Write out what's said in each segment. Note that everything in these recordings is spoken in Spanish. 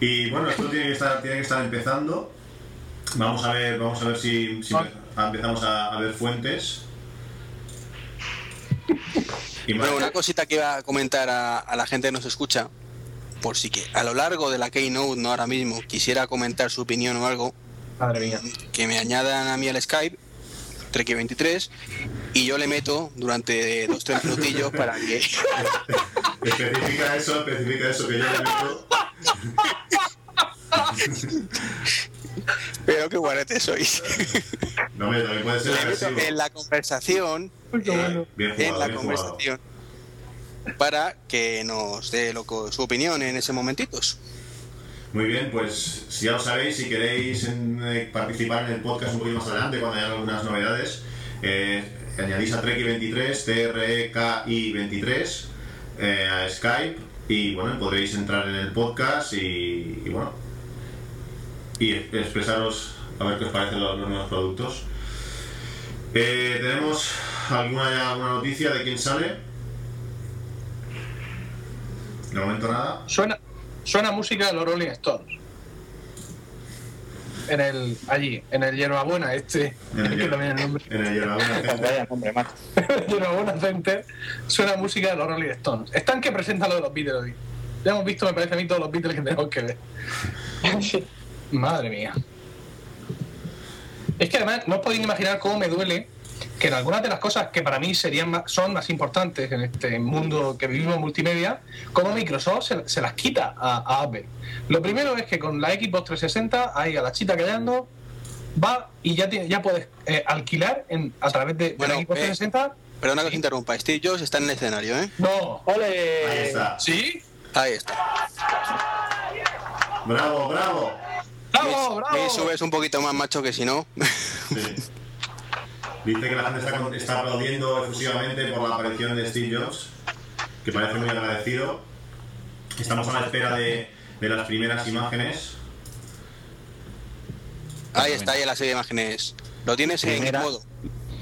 Y bueno, esto tiene que estar, tiene que estar empezando. Vamos a ver, vamos a ver si, si empe- empezamos a, a ver fuentes. Y Bueno, una cosita que iba a comentar a, a la gente que nos escucha, por si que a lo largo de la Keynote, no ahora mismo, quisiera comentar su opinión o algo, Madre mía. que me añadan a mí al Skype, Treki23, y yo le meto durante dos tres minutillos para que... especifica eso, especifica eso que yo le meto. Pero qué guarete sois. No, hombre, también puede ser agresivo. en la conversación, Eh, bien en la bien conversación, para que nos dé lo co- su opinión en ese momentitos. Muy bien, pues si ya lo sabéis, si queréis en, eh, participar en el podcast un poquito más adelante, cuando haya algunas novedades, eh, añadís a Treki23, T-R-E-K-I-23, eh, a Skype, y bueno, podréis entrar en el podcast y, bueno, y expresaros a ver qué os parecen los, los nuevos productos. Eh, ¿Tenemos alguna, alguna noticia de quién sale? De momento nada. Suena, suena música de los Rolling Stones. En el, allí, en el Hierbabuena este, En el, que también el nombre. en el Hierbabuena Center. Center suena música de los Rolling Stones. Están que presentan lo de los Beatles hoy. Ya hemos visto, me parece a mí, todos los Beatles que tenemos que ver. Madre mía. Es que además no os podéis imaginar cómo me duele que en algunas de las cosas que para mí serían más- son más importantes en este mundo que vivimos multimedia, cómo Microsoft se, se las quita a, a Apple. Lo primero es que con la Xbox 360, ahí a la chita callando, va y ya, tiene- ya puedes eh, alquilar en, a través de, la Xbox eh, 360. Perdona que os interrumpa, Steve Jobs está en el escenario, ¿eh? No. ¡Ole! Ahí está. ¿Sí? Ahí está. Bravo, bravo. ¡Bravo, bravo! Eso es un poquito más macho que si no. Sí. Dice que la gente está, está aplaudiendo efusivamente por la aparición de Steve Jobs, que parece muy agradecido. Estamos a la espera de, de las primeras imágenes. Ahí está, ahí en la serie de imágenes. Lo tienes en Primera. modo.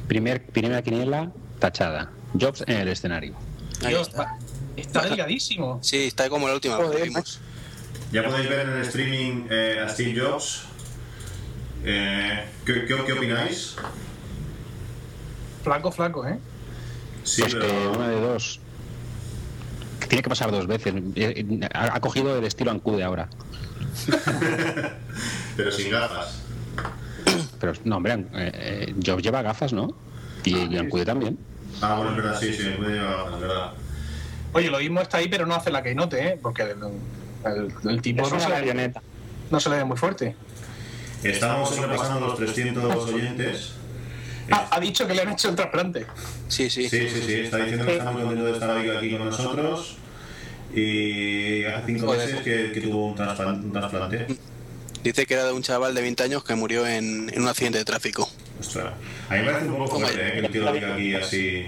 Primer, primera quiniela tachada. Jobs en el escenario. Ahí Dios, está. está delgadísimo. Sí, está como la última vez que vimos. Ya podéis ver en el streaming eh, a Steve Jobs. Eh, ¿qué, qué, qué opináis? Flaco, flaco, ¿eh? Sí, pues que una de dos. Tiene que pasar dos veces. Ha cogido el estilo Ancude ahora. pero sin gafas. Pero no, hombre, eh, eh, Jobs lleva gafas, ¿no? Y, y Ancude también. Ah, bueno, es verdad, sí, sí, puede llevar gafas, es verdad. Oye, lo mismo está ahí, pero no hace la keynote, ¿eh? Porque el, el- el tipo Es no se, le, no se le ve muy fuerte. Estamos sobrepasando los 300 oyentes. Ah, ha dicho que le han hecho el trasplante. Sí, sí. Sí, sí, sí, está diciendo que está muy contento de estar hoy aquí con nosotros. Y hace cinco Joder. meses que, que tuvo un, trasplan- un trasplante. Dice que era de un chaval de 20 años que murió en, en un accidente de tráfico. Ostras, a mí me parece un poco fuerte ¿eh? que el tío lo diga aquí así.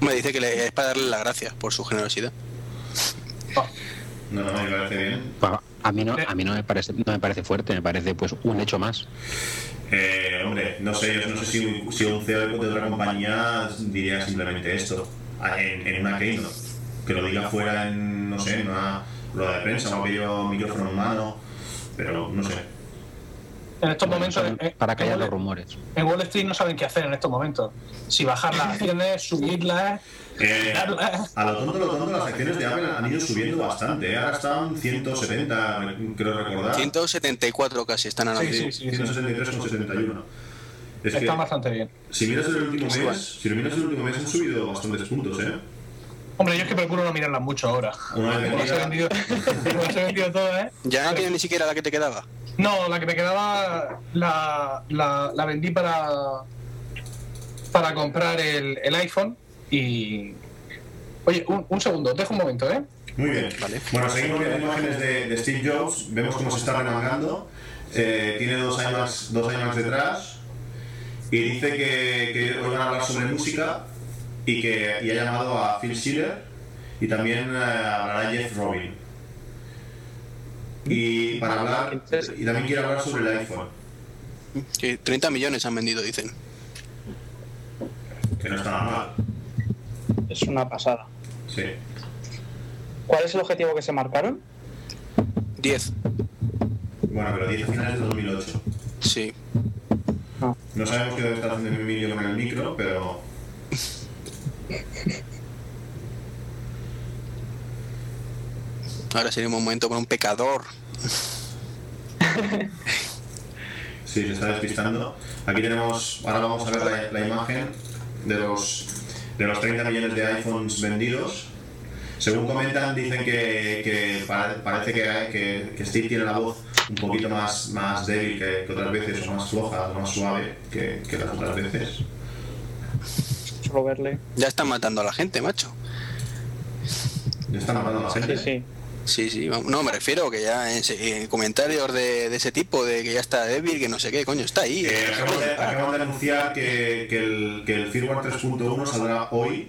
Me dice que le, es para darle las gracias por su generosidad. No, no, me parece bien. A mí no, a mí no me parece, no me parece fuerte, me parece pues un hecho más. Eh, hombre, no sé, yo no sé si, si un CEO de otra compañía diría simplemente esto en, en una keynote. Que lo diga fuera en, no sé, en una rueda de prensa o un micrófono en mano. Pero no sé. En estos Bueno, momentos, son eh, para en, callar los rumores. en Wall Street no saben qué hacer en estos momentos. Si bajar las acciones, subirlas, Eh, a lo tonto, lo tonto, las acciones de Apple han ido subiendo bastante. ¿eh? Ahora están 170, creo recordar. 174 casi están ahora Sí, mismo. sí, sí. 163,71. Es que, Está bastante bien. si miras el último mes, si lo miras el último mes han subido bastantes puntos, ¿eh? Hombre, yo es que procuro no mirarlas mucho ahora. Una vez Como las he vendido, como las he vendido todas, ¿eh? Ya no tienes ni siquiera la que te quedaba. No, la que me quedaba la, la, la vendí para para comprar el, el iPhone y... Oye, un, un segundo, dejo un momento, ¿eh? Muy bien. Vale. Bueno, seguimos viendo imágenes de, de Steve Jobs. Vemos cómo se está remangando. Eh, tiene dos iMacs, dos iMacs detrás. Y dice que, que hoy van a hablar sobre música y que y ha llamado a Phil Schiller y también eh, hablará Jeff Robin. Y para hablar, y también quiere hablar sobre el iPhone, Que 30 millones han vendido, dicen. que no está nada mal. Es una pasada. Sí. ¿Cuál es el objetivo que se marcaron? 10, Bueno, pero 10 a finales de 2008. sí. No sabemos qué debe estar haciendo Emilio con el micro, pero. Ahora sería un momento para un pecador. Sí, se está despistando. Aquí tenemos, ahora vamos a ver la, la imagen de los, de los 30 millones de iPhones vendidos. Según comentan, dicen que, que pare- parece que, que, que Steve tiene la voz un poquito más, más débil que, que otras veces, o más floja, o más suave que, que las otras veces. Solo verle. Ya están matando a la gente, macho. ¿Ya están matando a la gente? sí. Sí, sí, vamos- no, me refiero que ya en, se- en comentarios de, de ese tipo, de que ya está débil, que no sé qué, coño, está ahí. Eh, eh, acaban, de, acaban de anunciar que, que, el, que el firmware 3.1 saldrá hoy.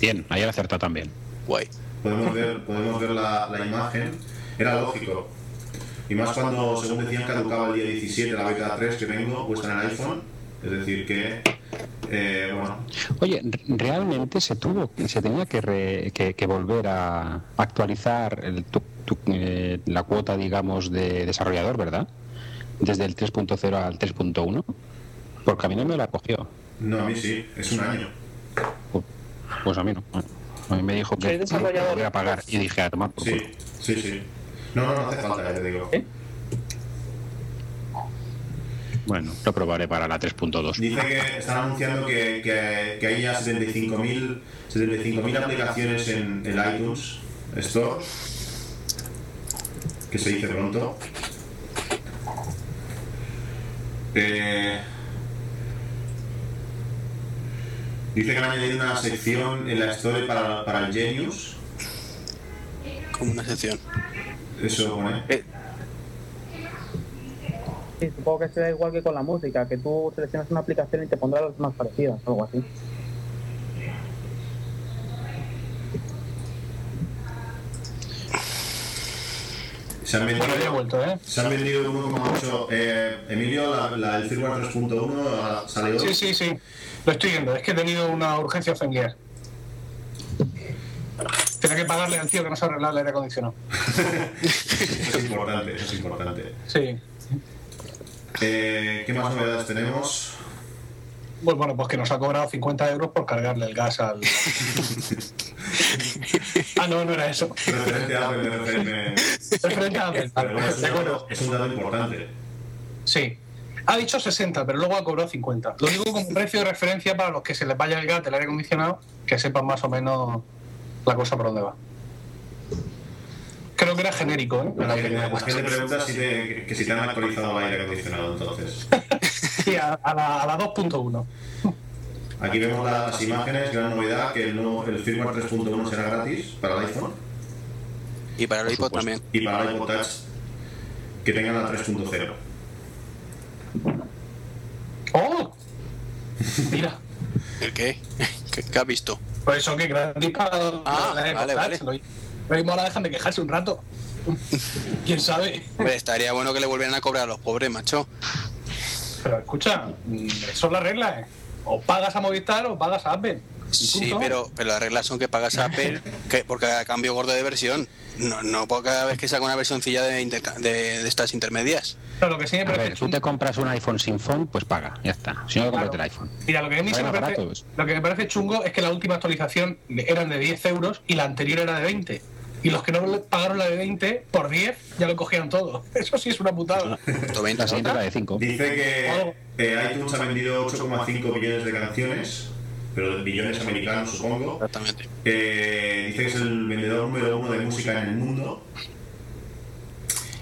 Bien, ayer acertado también. Guay. Podemos ver, podemos ver la, la imagen. Era lógico. Y más cuando, según decían, caducaba el día 17 la beta 3 que tengo puesta en el iPhone. Es decir, que, eh, bueno, Oye, re- realmente se tuvo, se tenía que, re- que, que volver a actualizar el tu- tu- eh, la cuota, digamos, de desarrollador, ¿verdad? Desde el 3.0 al 3.1, porque a mí no me la cogió. no, a mí sí, es un año. Pu- Pues a mí no. A mí me dijo que ¿Soy desarrollador? voy a pagar y dije a tomar por Sí, culo. sí, sí. No, no, no hace falta, ya te digo. ¿Eh? Bueno, lo probaré para la 3.2. Dice que están anunciando que, que, que hay ya 75.000 75.000 aplicaciones en el iTunes Store, que se dice pronto. Eh, dice que han añadido una sección en la Store para, para el Genius. Como una sección. Eso pone. Eh, Sí, supongo que será igual que con la música, que tú seleccionas una aplicación y te pondrá las más parecidas, algo así. Se han vendido, vuelto, ¿eh? se han vendido 1,8. Eh, Emilio, la, la, el firmware 3.1 salió. Sí, sí, sí. Lo estoy viendo. Es que he tenido una urgencia familiar. Tenía que pagarle al tío que no se arreglaba el aire acondicionado. Eso es importante, eso es importante. Sí. Eh, ¿Qué más novedades tenemos? Pues bueno, pues que nos ha cobrado 50 euros por cargarle el gas al. ah, no, no era eso. Referente a Apple, referente- Referente a Apple. Es un dato importante. Sí. Ha dicho 60, pero luego ha cobrado 50. Lo digo como precio de referencia para los que se les vaya el gas del aire acondicionado, que sepan más o menos la cosa por dónde va. Creo que era genérico, ¿eh? La la acondicionado. gente pregunta si te, que si te han actualizado el aire acondicionado entonces. Sí, a, a la, a la 2.1. Aquí vemos la- las imágenes, gran novedad, que el, nuevo, el firmware 3.1 será gratis para el iPhone y para el iPod también. y para el iPod Touch que tengan la 3.0. ¡Oh! Mira. ¿El qué? ¿Qué, qué has visto? Por eso que gratis para Ah, la vale, Touch, vale. Lo ahora dejan de quejarse un rato. ¿Quién sabe? Hombre, estaría bueno que le volvieran a cobrar a los pobres, macho. Pero escucha, mm, eso es la regla, ¿eh? O pagas a Movistar o pagas a Apple. Sí, pero, pero las reglas son que pagas a Apple que, por cada cambio gordo de versión. No, no por cada vez que saca una versioncilla de, de estas intermedias. Pero lo que sí me A parece ver, tú te compras un iPhone sin phone, pues paga, ya está. Si no, cómprate el iPhone. Mira, lo que, a mí sí me parece, lo que me parece chungo es que la última actualización eran de 10 euros y la anterior era de 20. Y los que no pagaron la de 20 por 10 ya lo cogían todo. Eso sí es una putada. Esto venta, La siguiente es la de 5. Dice que eh, iTunes ha vendido 8,5 billones de canciones, pero de billones americanos supongo. Exactamente. Eh, dice que es el vendedor número uno de música en el mundo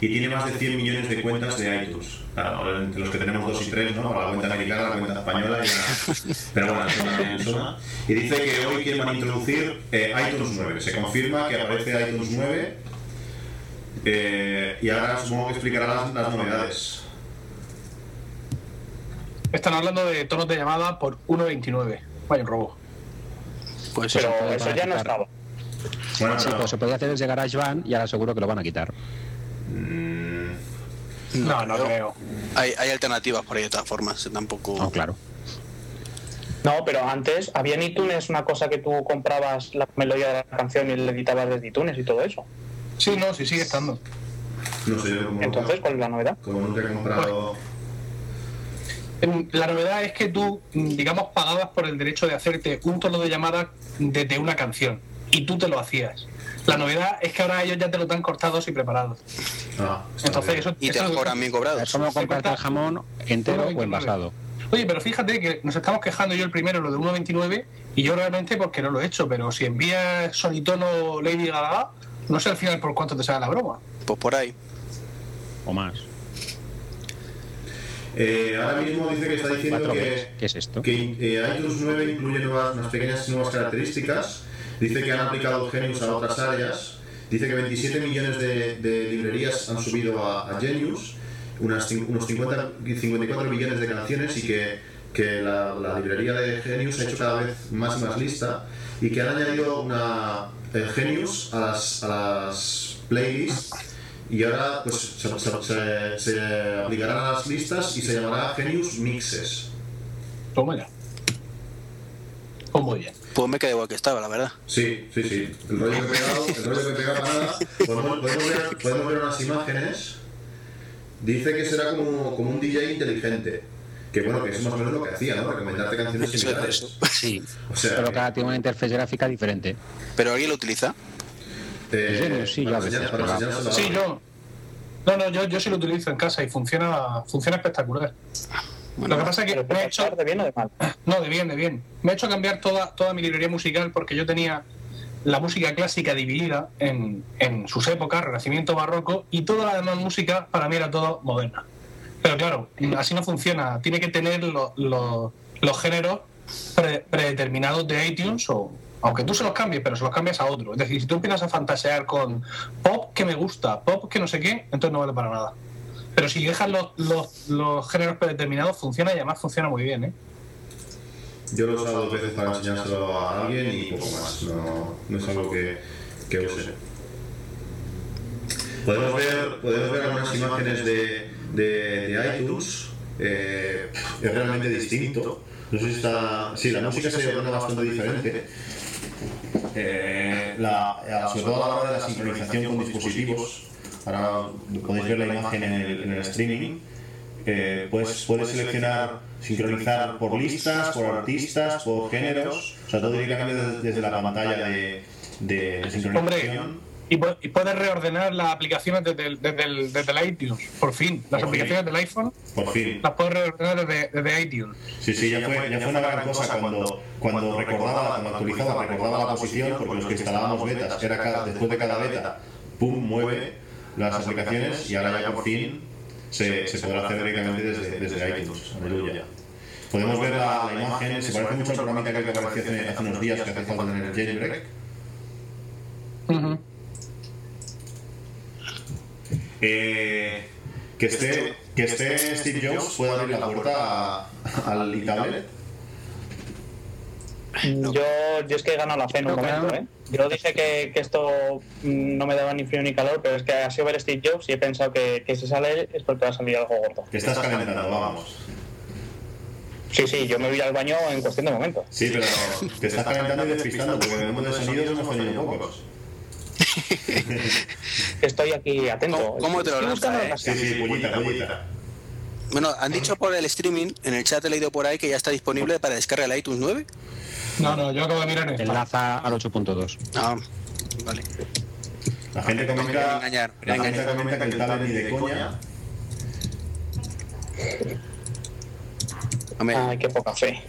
y tiene más de 100 millones de cuentas de iTunes. Claro, entre los que tenemos dos y tres, ¿no? La cuenta americana, la cuenta española y la... Pero bueno, eso también suena. Y dice que hoy quieren introducir eh, iTunes 9. Se confirma que aparece iTunes 9 eh, y ahora supongo que explicará las, las novedades. Están hablando de tonos de llamada por 1,29. Vaya un robo. Pues Pero eso. ya no estaba. Bueno, Sí, pero- pues se podía hacer desde GarageBand y ahora seguro que lo van a quitar. No, no creo. Hay, hay alternativas por ahí de todas formas. Tampoco. No, claro. No, pero antes había en iTunes una cosa que tú comprabas la melodía de la canción y le editabas desde iTunes y todo eso. Sí, no, sí sigue estando. No sé yo cómo. Entonces, ¿cuál es la novedad? Como nunca he comprado. Em, La novedad es que tú, mm, digamos, pagabas por el derecho de hacerte un tono de llamada desde una canción y tú te lo hacías. La novedad es que ahora ellos ya te lo dan cortados y preparados. Ah, Entonces, eso, Y te eso- cobran bien cobrados. Es como comprarte el jamón entero o envasado. Oye, pero fíjate que nos estamos quejando yo el primero, lo de 1.29, y yo realmente porque no lo he hecho, pero si envías sonitono Lady Gaga, no sé al final por cuánto te sale la broma. Pues por ahí. O más. Eh, ahora mismo dice que está diciendo que. ¿Qué es esto? que eh, iTunes 9 incluye nuevas, unas pequeñas nuevas características. Dice que han aplicado Genius a otras áreas. Dice que 27 millones de, de librerías han subido a, a Genius, unas, unos 50, 54 millones de canciones y que, que la, la librería de Genius ha hecho cada vez más y más lista y que han añadido una eh, Genius a las, a las playlists y ahora pues se, se- se- aplicarán a las listas y se llamará Genius Mixes. Toma ya. Pues muy bien. Pues me quedé igual que estaba, la verdad. Sí, sí, sí. El rollo que he pegado, el rollo que he pegado para nada. Podemos, podemos ver, podemos ver unas imágenes. Dice que será como, como un DJ inteligente. Que bueno, que es más o menos lo que hacía, ¿no? Recomendarte canciones Eso es similares. eso. Sí. O sea, Pero que, cada tiene una interfaz gráfica diferente. Pero alguien lo utiliza. eh, sí, para yo a veces, Sí, yo. No, no, yo, yo sí lo utilizo en casa y funciona, funciona espectacular. Lo que pasa es que ¿Pero me he hecho, de bien o de mal? No, de bien, de bien. Me he hecho cambiar toda, toda mi librería musical porque yo tenía la música clásica dividida en, en sus épocas, Renacimiento, Barroco, y toda la demás música para mí era todo moderna. Pero claro, así no funciona. Tiene que tener lo- lo- los géneros pre- predeterminados de iTunes o aunque tú se los cambies, pero se los cambias a otro. Es decir, si tú empiezas a fantasear con pop que me gusta, pop que no sé qué, entonces no vale para nada. Pero si dejas los, los, los géneros predeterminados, funciona y además funciona muy bien, ¿eh? Yo lo he usado dos veces para enseñárselo a alguien y poco más. No, no es algo que, que use. Podemos ver, podemos ver algunas imágenes de, de, iTunes. Eh, es realmente distinto. No sé si está. Sí, la música se torna bastante diferente. Eh, sobre todo a la hora de la sincronización con dispositivos. Ahora podéis ver la imagen en el, en el streaming. Eh, puedes, puedes seleccionar, sincronizar por listas, por artistas, por géneros, o sea, todo directamente desde, desde la pantalla de, de, sincronización. Y, pu- y puedes reordenar las aplicaciones desde el, desde el, desde el iTunes, por fin. Las Por fin. aplicaciones del iPhone Por fin. las puedes reordenar desde, desde iTunes. Sí, sí, ya fue, ya fue una gran cosa cuando, cuando recordaba, cuando actualizaba, recordaba la posición, porque los que instalábamos betas, era cada, después de cada beta, pum, mueve las aplicaciones y ahora ya por fin se, se podrá hacer directamente desde, desde iTunes. Aleluya. Podemos ver la, la imagen, se parece mucho al programita que apareció hace, hace unos días que hace falta tener el jailbreak. Eh, que esté que esté Steve Jobs puede abrir la puerta a- al e-tablet. Yo, yo es que he ganado la fe en un momento. ¿eh? Yo dije que, que esto no me daba ni frío ni calor, pero es que ha sido ver Steve Jobs y he pensado que, que si sale es porque va a salir algo gordo. Que estás calentando, vamos. Sí, sí, yo me voy al baño en cuestión de momentos. Sí, pero te estás calentando y despistando, porque en el mundo de sonidos hemos tenido pocos. Estoy aquí atento. ¿Cómo- cómo te lo Estoy buscando lanza, la eh? Sí, sí, pullita, pullita. Bueno, han dicho por el streaming, en el chat he leído por ahí que ya está disponible para descarga el iTunes 9. No, no, yo acabo de mirar. Enlaza al 8.2. Ah, vale. La gente comenta, engañar, la gente comenta que el tablet ni de coña. Ay, qué poca fe.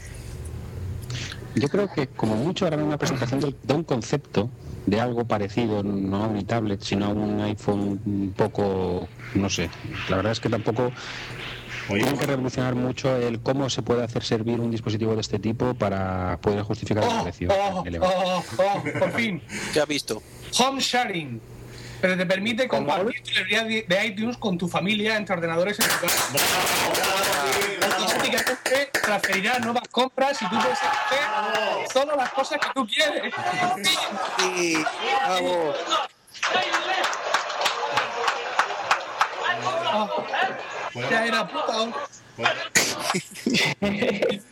Yo creo que como mucho harán una presentación de, un concepto de algo parecido, no a un tablet, sino a un iPhone un poco, no sé. La verdad es que tampoco tienen que revolucionar mucho el cómo se puede hacer servir un dispositivo de este tipo para poder justificar el Oh, precio oh, oh, oh, por fin. ¿qué has visto? Home sharing. Pero te permite compartir tu librería de de iTunes con tu familia entre ordenadores en tu casa. Automáticamente transferirá nuevas compras y tú puedes hacer todas las cosas que tú quieres. Sí, bravo. Oh, ya era puta.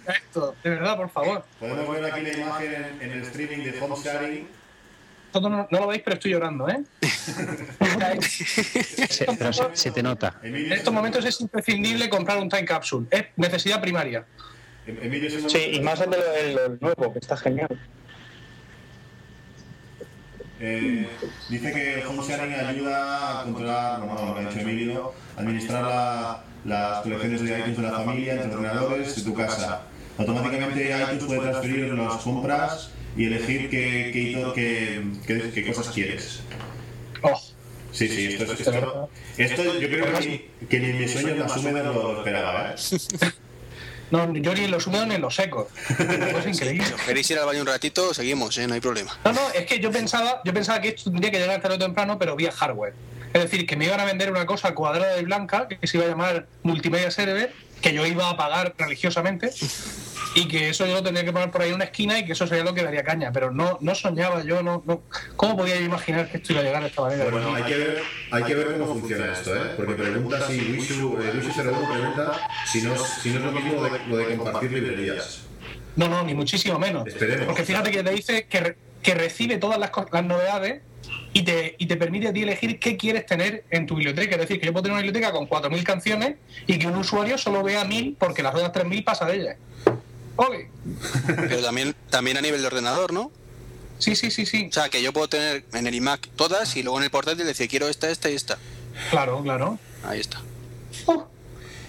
Esto, de verdad, por favor. Podemos ver aquí la imagen en, en el streaming de Home Sharing. no, no lo veis, pero estoy llorando, ¿eh? Se, pero se, se te nota. En estos momentos es imprescindible comprar un time capsule. Es necesidad primaria. Emilio se Sí, y más el de lo- nuevo, que está genial. Eh, dice que el home sharing ayuda a controlar, bueno, lo que ha dicho Emilio, administrar la- las colecciones de iTunes de la familia entre ordenadores de tu casa. Automáticamente iTunes puede transferir las compras y elegir qué, qué, qué- qué- qué cosas quieres. Oh, Sí, sí, esto, es- esto, esto yo creo que ni, que ni mis sueños más húmedos lo esperaba. ¿eh? no, yo ni en los húmedos ni en los secos. Es increíble. Si os queréis ir al baño un ratito, seguimos, ¿eh? no hay problema. No, no, es que yo pensaba, yo pensaba que esto tendría que llegar tarde o temprano, pero vía hardware. Es decir, que me iban a vender una cosa cuadrada y blanca que se iba a llamar Multimedia Server, que yo iba a pagar religiosamente, y que eso yo lo tendría que poner por ahí en una esquina y que eso sería lo que daría caña. Pero no, no soñaba yo, no, no. ¿Cómo podía yo imaginar que esto iba a llegar de esta manera? Bueno, hay que ver, hay que ver cómo funciona esto, ¿eh? Porque pregunta si Wishu, eh, Wishu01 pregunta si no, es- si no es lo mismo lo de, lo de compartir librerías. No, no, ni muchísimo menos. Esperemos. Porque fíjate que te dice que, re- que recibe todas las, las novedades y te, y te permite a ti elegir qué quieres tener en tu biblioteca. Es decir, que yo puedo tener una biblioteca con 4.000 canciones y que un usuario solo vea 1.000 porque las otras 3.000 pasa de ellas. Ok. Pero también, también a nivel de ordenador, ¿no? Sí, sí, sí, sí. O sea, que yo puedo tener en el iMac todas y luego en el portátil decir quiero esta, esta y esta. Claro, claro. Ahí está. Oh,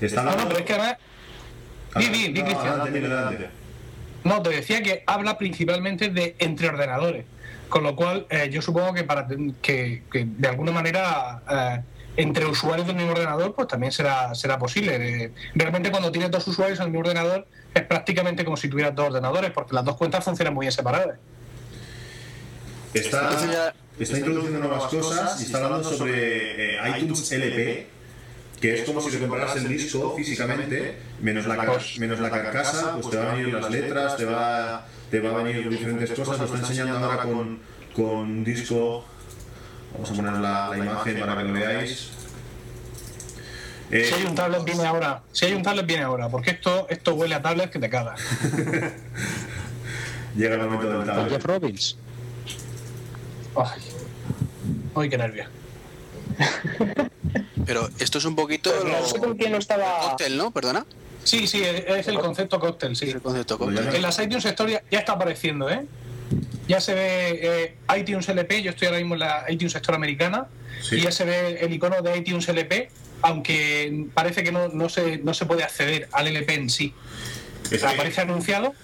Está no, no, pero es que además... Di, di, di, No, Cristian. te decía que habla principalmente de entre ordenadores, con lo cual eh, yo supongo que para ten- que, que de alguna manera eh, entre usuarios del mismo ordenador pues también será será posible. Eh, realmente cuando tienes dos usuarios en el mismo ordenador es prácticamente como si tuvieras dos ordenadores porque las dos cuentas funcionan muy bien separadas. Está, introduciendo nuevas cosas y está hablando sobre eh, iTunes LP, que es como si te compraras el disco físicamente, menos la, car- menos la carcasa, pues te van a venir las letras, te va, te va a venir diferentes cosas. Lo está enseñando ahora con, con disco. Vamos a poner la, la imagen para que lo veáis. Eh, Si hay un tablet viene ahora, si hay un tablet viene ahora, porque esto esto huele a tablet que te cagas. llega el momento del tablet. Jeff Robbins. Ay, ay qué nervio. Pero esto es un poquito no sé con lo... quién lo estaba. cóctel, ¿no? Perdona. Sí, sí, es el concepto cóctel, sí. Es el concepto cóctel. En las iTunes Store ya, ya está apareciendo, ¿eh? Ya se ve eh, iTunes LP, yo estoy ahora mismo en la iTunes Store americana, Sí. y ya se ve el icono de iTunes LP, aunque parece que no, no, se, no se puede acceder al LP en sí. Es que- Aparece anunciado,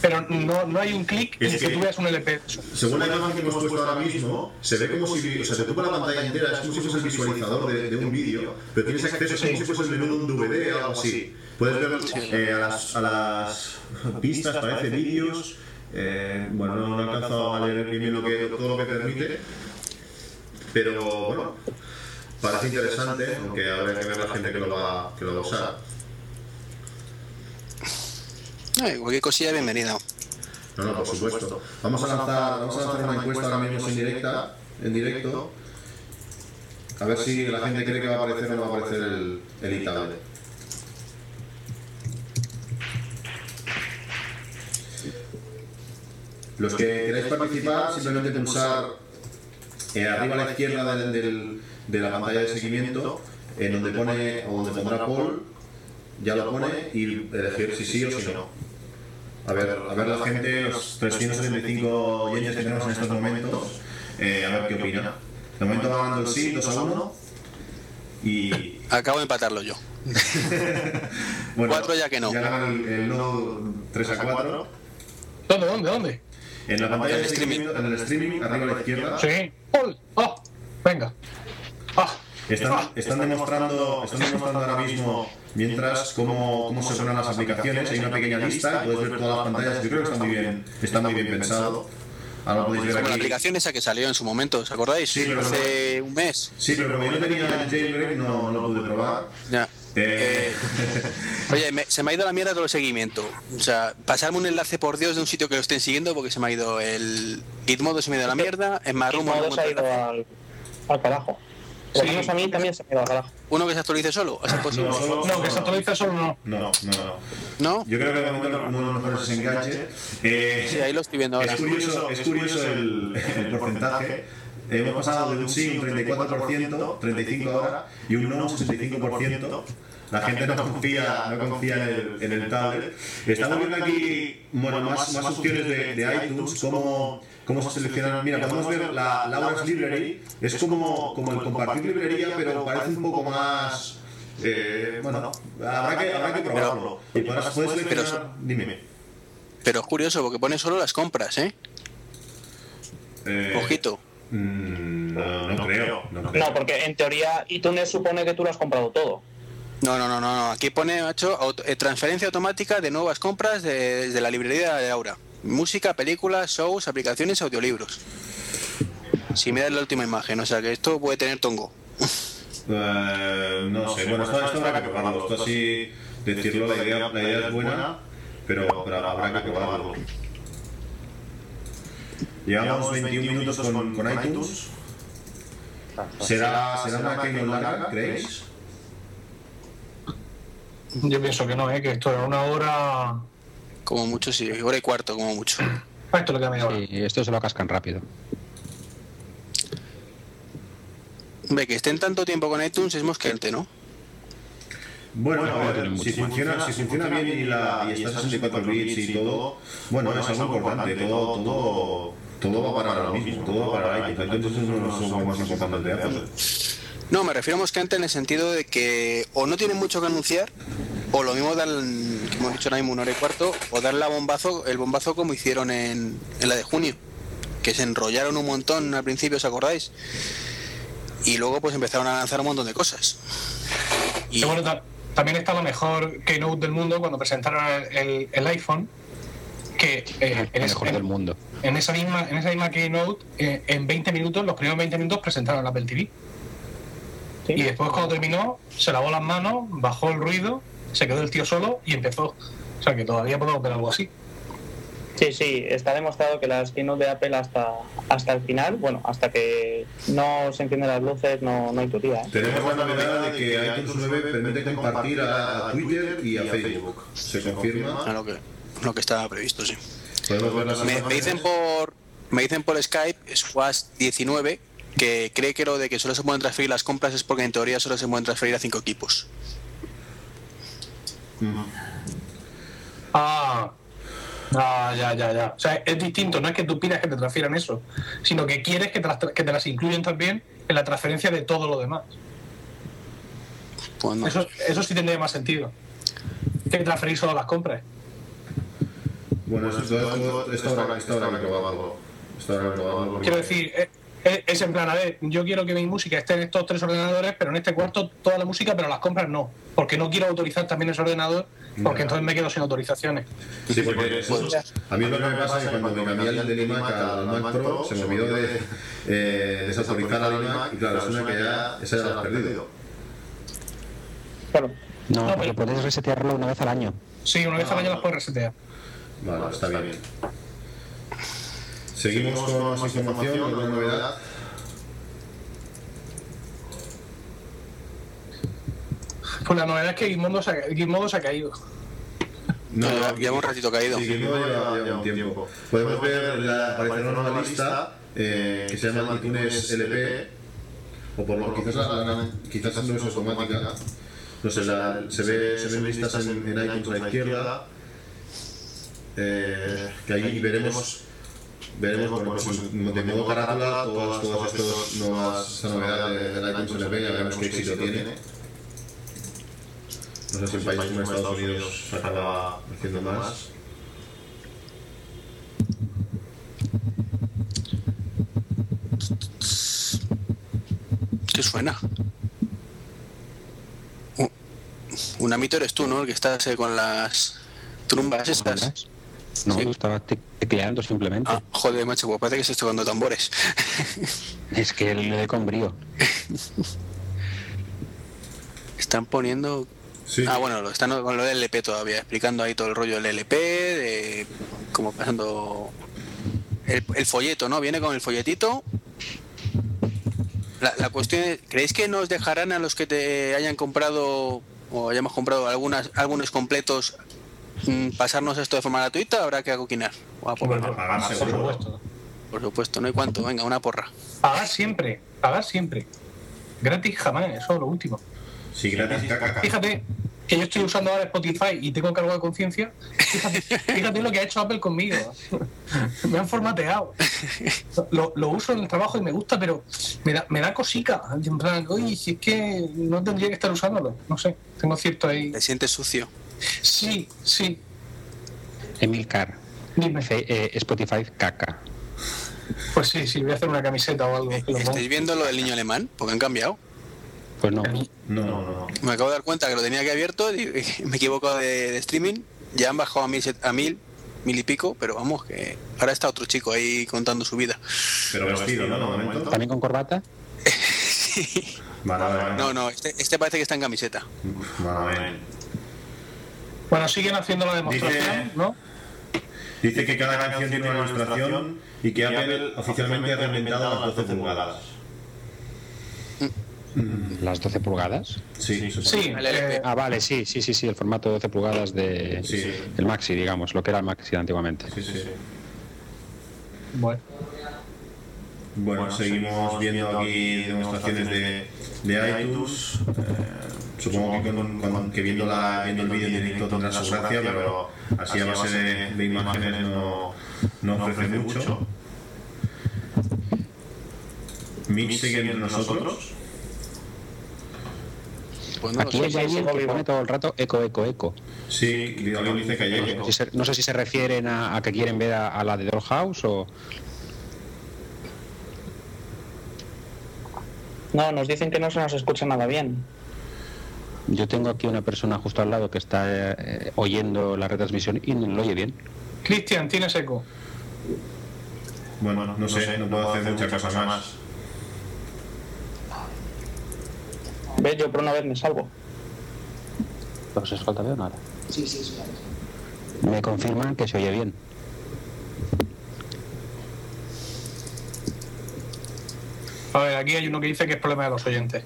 pero no, no hay un clic en que que- tú veas un LP. Según la imagen que hemos puesto ahora mismo, se ve como si, o sea, te toca la pantalla entera, es como si fuese el visualizador de, de un vídeo, pero tienes acceso es como si fuese el menú de un DVD o algo así. Puedes ver eh, a, las, a las pistas, parece vídeos. Eh, bueno, no, no he alcanzado a leer bien lo que, todo lo que permite, pero bueno, parece interesante, aunque habrá que ver la gente que lo va, que lo va a usar. Eh, cualquier cosilla bienvenida. No, no, por supuesto. Vamos a lanzar, vamos a lanzar una encuesta ahora mismo en directa, en directo. A ver si la gente cree que va a aparecer o no va a aparecer el, el e-tablet. Los que queráis participar, simplemente pulsar eh, arriba a la izquierda del- del- de la pantalla de seguimiento, en donde pone, o donde pondrá Paul, ya lo pone, y elegir si sí o si no. A ver, a ver la gente, los 375 oyentes que tenemos en estos momentos, eh, a ver qué opina. De momento va ganando el sí, 2 a 1. Y Acabo de empatarlo yo. bueno, Cuatro ya que no. Ya gana el, el no 3 a 4. ¿Dónde, dónde, dónde? En la pantalla En de el streaming. en el streaming, arriba a la izquierda, Sí. ¡Oh! Venga. ¡Ah! están, están, demostrando, están demostrando ahora mismo, mientras, cómo, cómo se ponen las aplicaciones. Hay una pequeña lista, puedes ver todas las pantallas. Yo creo que está muy bien, está muy bien pensado. Ahora lo podéis ver Como la aquí. aplicación esa que salió en su momento, ¿os acordáis? Sí, pero- Hace un mes. Sí, pero como yo no tenía el jailbreak, no, no lo pude probar. Ya. Eh, Oye, me- se me ha ido la mierda todo el seguimiento. O sea, pasarme un enlace por Dios de un sitio que lo estén siguiendo porque se me ha ido el Gitmodo, se me ha ido a la mierda. En no Gizmodo se ha ido al, al carajo. Sí. menos a mí también se me da la gala. ¿Uno que se actualice solo? ¿Es posible? No, solo- No, que se actualiza solo no. No, no, no. ¿No? Yo creo que de momento uno de los mejores es enganche. Eh, Sí, ahí lo estoy viendo ahora. Es curioso, es curioso el, el porcentaje. Hemos pasado de un sí un 34%, 35% ahora, y un no un 65%. La gente no confía, no confía en el, en el tablet. Estamos viendo aquí bueno, más, más opciones de, de iTunes, cómo, cómo se seleccionan. Mira, podemos ver la Laura's Library, es como, como el compartir librería, pero parece un poco más. Eh, bueno, habrá que, habrá que probarlo. Y podrás, puedes seleccionar. Dime. Pero es curioso porque pone solo las compras, ¿eh? Eh, Ojito. Mm, No, no creo. No, creo. No, porque en teoría iTunes supone que tú lo has comprado todo. No, no, no, no, no. Aquí pone, macho, auto- eh, transferencia automática de nuevas compras de- desde la librería de Aura. Música, películas, shows, aplicaciones, audiolibros. Si me das la última imagen, o sea que esto puede tener tongo. Eh, no sé, bueno, esto, esto habrá que probarlo. Esto así, decirlo, la idea, la idea es buena, pero, pero habrá que probarlo. Llevamos 21 minutos con, con iTunes. ¿Será, será una keynote larga, creéis? Yo pienso que no, ¿eh? que esto era una hora. Como mucho, sí, hora y cuarto, como mucho. Ah, esto le queda media hora. Sí, esto se lo cascan rápido. Ve que estén tanto tiempo con iTunes es mosqueante, ¿no? Bueno, a ver, si funciona, si funciona bien y, la, y está a 64 bits y todo, bueno, es algo importante, todo, todo, todo va para lo mismo, todo va para iTunes, entonces los software más importantes de Apple. No, me refiero a mosqueante en el sentido de que o no tienen mucho que anunciar, o lo mismo dan, que hemos dicho ahora mismo, una hora y cuarto, o dar la bombazo, el bombazo como hicieron en, en la de junio, que se enrollaron un montón al principio, ¿os acordáis? Y luego pues empezaron a lanzar un montón de cosas. Y bueno, ta- también está la mejor keynote del mundo cuando presentaron el, el- el iPhone, que eh, en, El es- mejor en- del mundo. en esa misma, en esa misma keynote, eh, en 20 minutos, los primeros 20 minutos presentaron la Apple TV. ¿Sí? Y después cuando terminó, se lavó las manos, bajó el ruido, se quedó el tío solo y empezó. O sea que todavía podemos ver algo así. Sí, sí, está demostrado que las keynote de Apple hasta, hasta el final, bueno, hasta que no se encienden las luces, no, no hay tu tía. ¿eh? Tenemos la novedad de que iTunes 9 permite compartir a, Twitter y a Facebook. Se confirma. a lo que, lo que estaba previsto, sí. Me, me dicen por me dicen por Skype, Squash19, que cree que lo de que solo se pueden transferir las compras es porque en teoría solo se pueden transferir a cinco equipos. Ah, ah, ya, ya, ya. O sea, es distinto, no es que tú pidas que te transfieran eso, sino que quieres que te las, que te las incluyen también en la transferencia de todo lo demás. Pues no. Eso, eso sí tendría más sentido. Que transferir solo las compras. Bueno, esto, esto, esto habrá, esto habrá que porque- Quiero decir, es en plan, a ver, yo quiero que mi música esté en estos tres ordenadores, pero en este cuarto toda la música, pero las compras no. Porque no quiero autorizar también ese ordenador, porque entonces me quedo sin autorizaciones. Sí, porque eso- a mí lo que me pasa es que cuando me cambié el del iMac al Mac Pro, se me olvidó de eh, desautorizar al iMac y claro, es una que ya, esa ya la has perdido. Claro. No, No, pero pero- puedes resetearlo una vez al año. Sí, una vez al año las puedes resetear. Vale, está bien. Seguimos con más información, alguna novedad. Pues la novedad es que Gizmodo se ha, Gizmodo se ha caído. No, Lleva- lleva un ratito caído. Sí, Gizmodo lleva, lleva un tiempo. Podemos ver, la, aparecer una nueva lista eh, que se llama iTunes LP, o por lo quizás, la- quizás no es automática. No sé, la- se, ve, se ven listas en, en iTunes a la izquierda, eh, que ahí veremos veremos bueno, pues, de modo carátula todas, todas estas nuevas esta novedad de, de la iTunes LP, ya veremos qué éxito tiene. No sé si en países como Estados Unidos acaba haciendo más. ¿Qué suena? Un amito eres tú, ¿no? El que estás eh, con las trumbas estas. No, Sí. yo estaba te- tecleando simplemente. Ah, joder, macho, pues parece que estás tocando tambores. Es que le doy con brío. Están poniendo... Sí. Ah, bueno, lo están con lo del LP todavía, explicando ahí todo el rollo del LP, de como pasando el, el folleto, ¿no? Viene con el folletito. La, la cuestión es, ¿creéis que nos dejarán a los que te hayan comprado o hayamos comprado algunas álbumes completos pasarnos esto de forma gratuita? ¿Habrá que acoquinar? O a por, Por, pagar por seguro. supuesto. por supuesto, no hay cuánto. Venga, una porra. Pagar siempre, pagar siempre. Gratis jamás, eso es lo último. Sí, gratis, caca. Fíjate que yo estoy usando ahora Spotify y tengo cargo de conciencia. Fíjate, fíjate lo que ha hecho Apple conmigo. Me han formateado. Lo, lo uso en el trabajo y me gusta, pero me da, me da cosica. En plan, oye, si es que no tendría que estar usándolo. No sé, tengo cierto ahí. Te sientes sucio. Sí, sí. Emilcar, Dime. Eh, Spotify caca. Pues sí, sí, voy a hacer una camiseta o algo. ¿Estáis viendo lo del niño alemán? Porque han cambiado. Pues no. No, no, no. Me acabo de dar cuenta que lo tenía que abierto y me he equivocado de, de streaming. Ya han bajado a mil, a mil, mil y pico, pero vamos, que ahora está otro chico ahí contando su vida. Pero vestido, ¿no? ¿También con corbata? Vale, vale, vale. No, no, este, este parece que está en camiseta. Vale, vale. Bueno, siguen haciendo la demostración, Dice- ¿no? Dice que cada canción tiene una ilustración y que Apple oficialmente ha reinventado las 12 pulgadas. ¿Las 12 pulgadas? Sí, Sí, El LP. eh, Ah, vale, sí, sí, sí, sí, el formato 12 pulgadas de Sí. el Maxi, digamos, lo que era el Maxi antiguamente. Sí, sí. bueno. Bueno, seguimos viendo aquí demostraciones de, de iTunes. Eh, supongo que, con, con- que viendo, la, viendo el vídeo en directo tendrá su gracia, pero así a base de, de imágenes no, no ofrece mucho. Mix sigue entre nosotros. Pues Aquí hay alguien que pone todo el rato eco, eco, eco. Sí, alguien dice que hay eco. Si se- no sé si se refieren a, a que quieren ver a, a la de Dollhouse o... No, nos dicen que no se nos escucha nada bien. Yo tengo aquí una persona justo al lado que está eh, oyendo la retransmisión y no lo oye bien. Cristian, tienes eco. Bueno, no sé, no puedo hacer muchas cosas más. ¿Ves? Yo por una vez me salvo. ¿Pero se escolta bien o nada? Sí, sí, Me confirman que se oye bien. A ver, aquí hay uno que dice que es problema de los oyentes.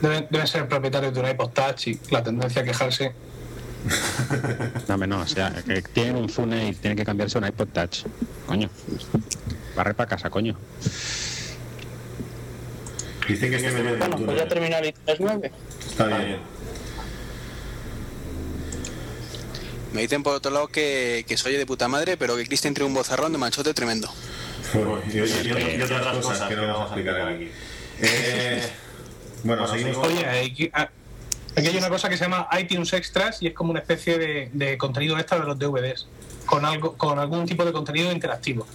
Deben, deben ser propietarios de un iPod Touch y la tendencia a quejarse. No, no, o sea, que tienen un Zune y tienen que cambiarse un iPod Touch. Coño. Barre para casa, coño. Dicen que este de Bueno, pues ya el iTunes 9. Está bien. Me dicen por otro lado que, que se oye de puta madre, pero que Cristian tiene un bozarrón de manchote tremendo. Bueno, y, y- y otras cosas que no vamos a explicar aquí. Eh, bueno, seguimos. Oye, aquí, ah, aquí hay una cosa que se llama iTunes Extras y es como una especie de, de contenido extra de los DVDs, con, algo, con algún tipo de contenido interactivo.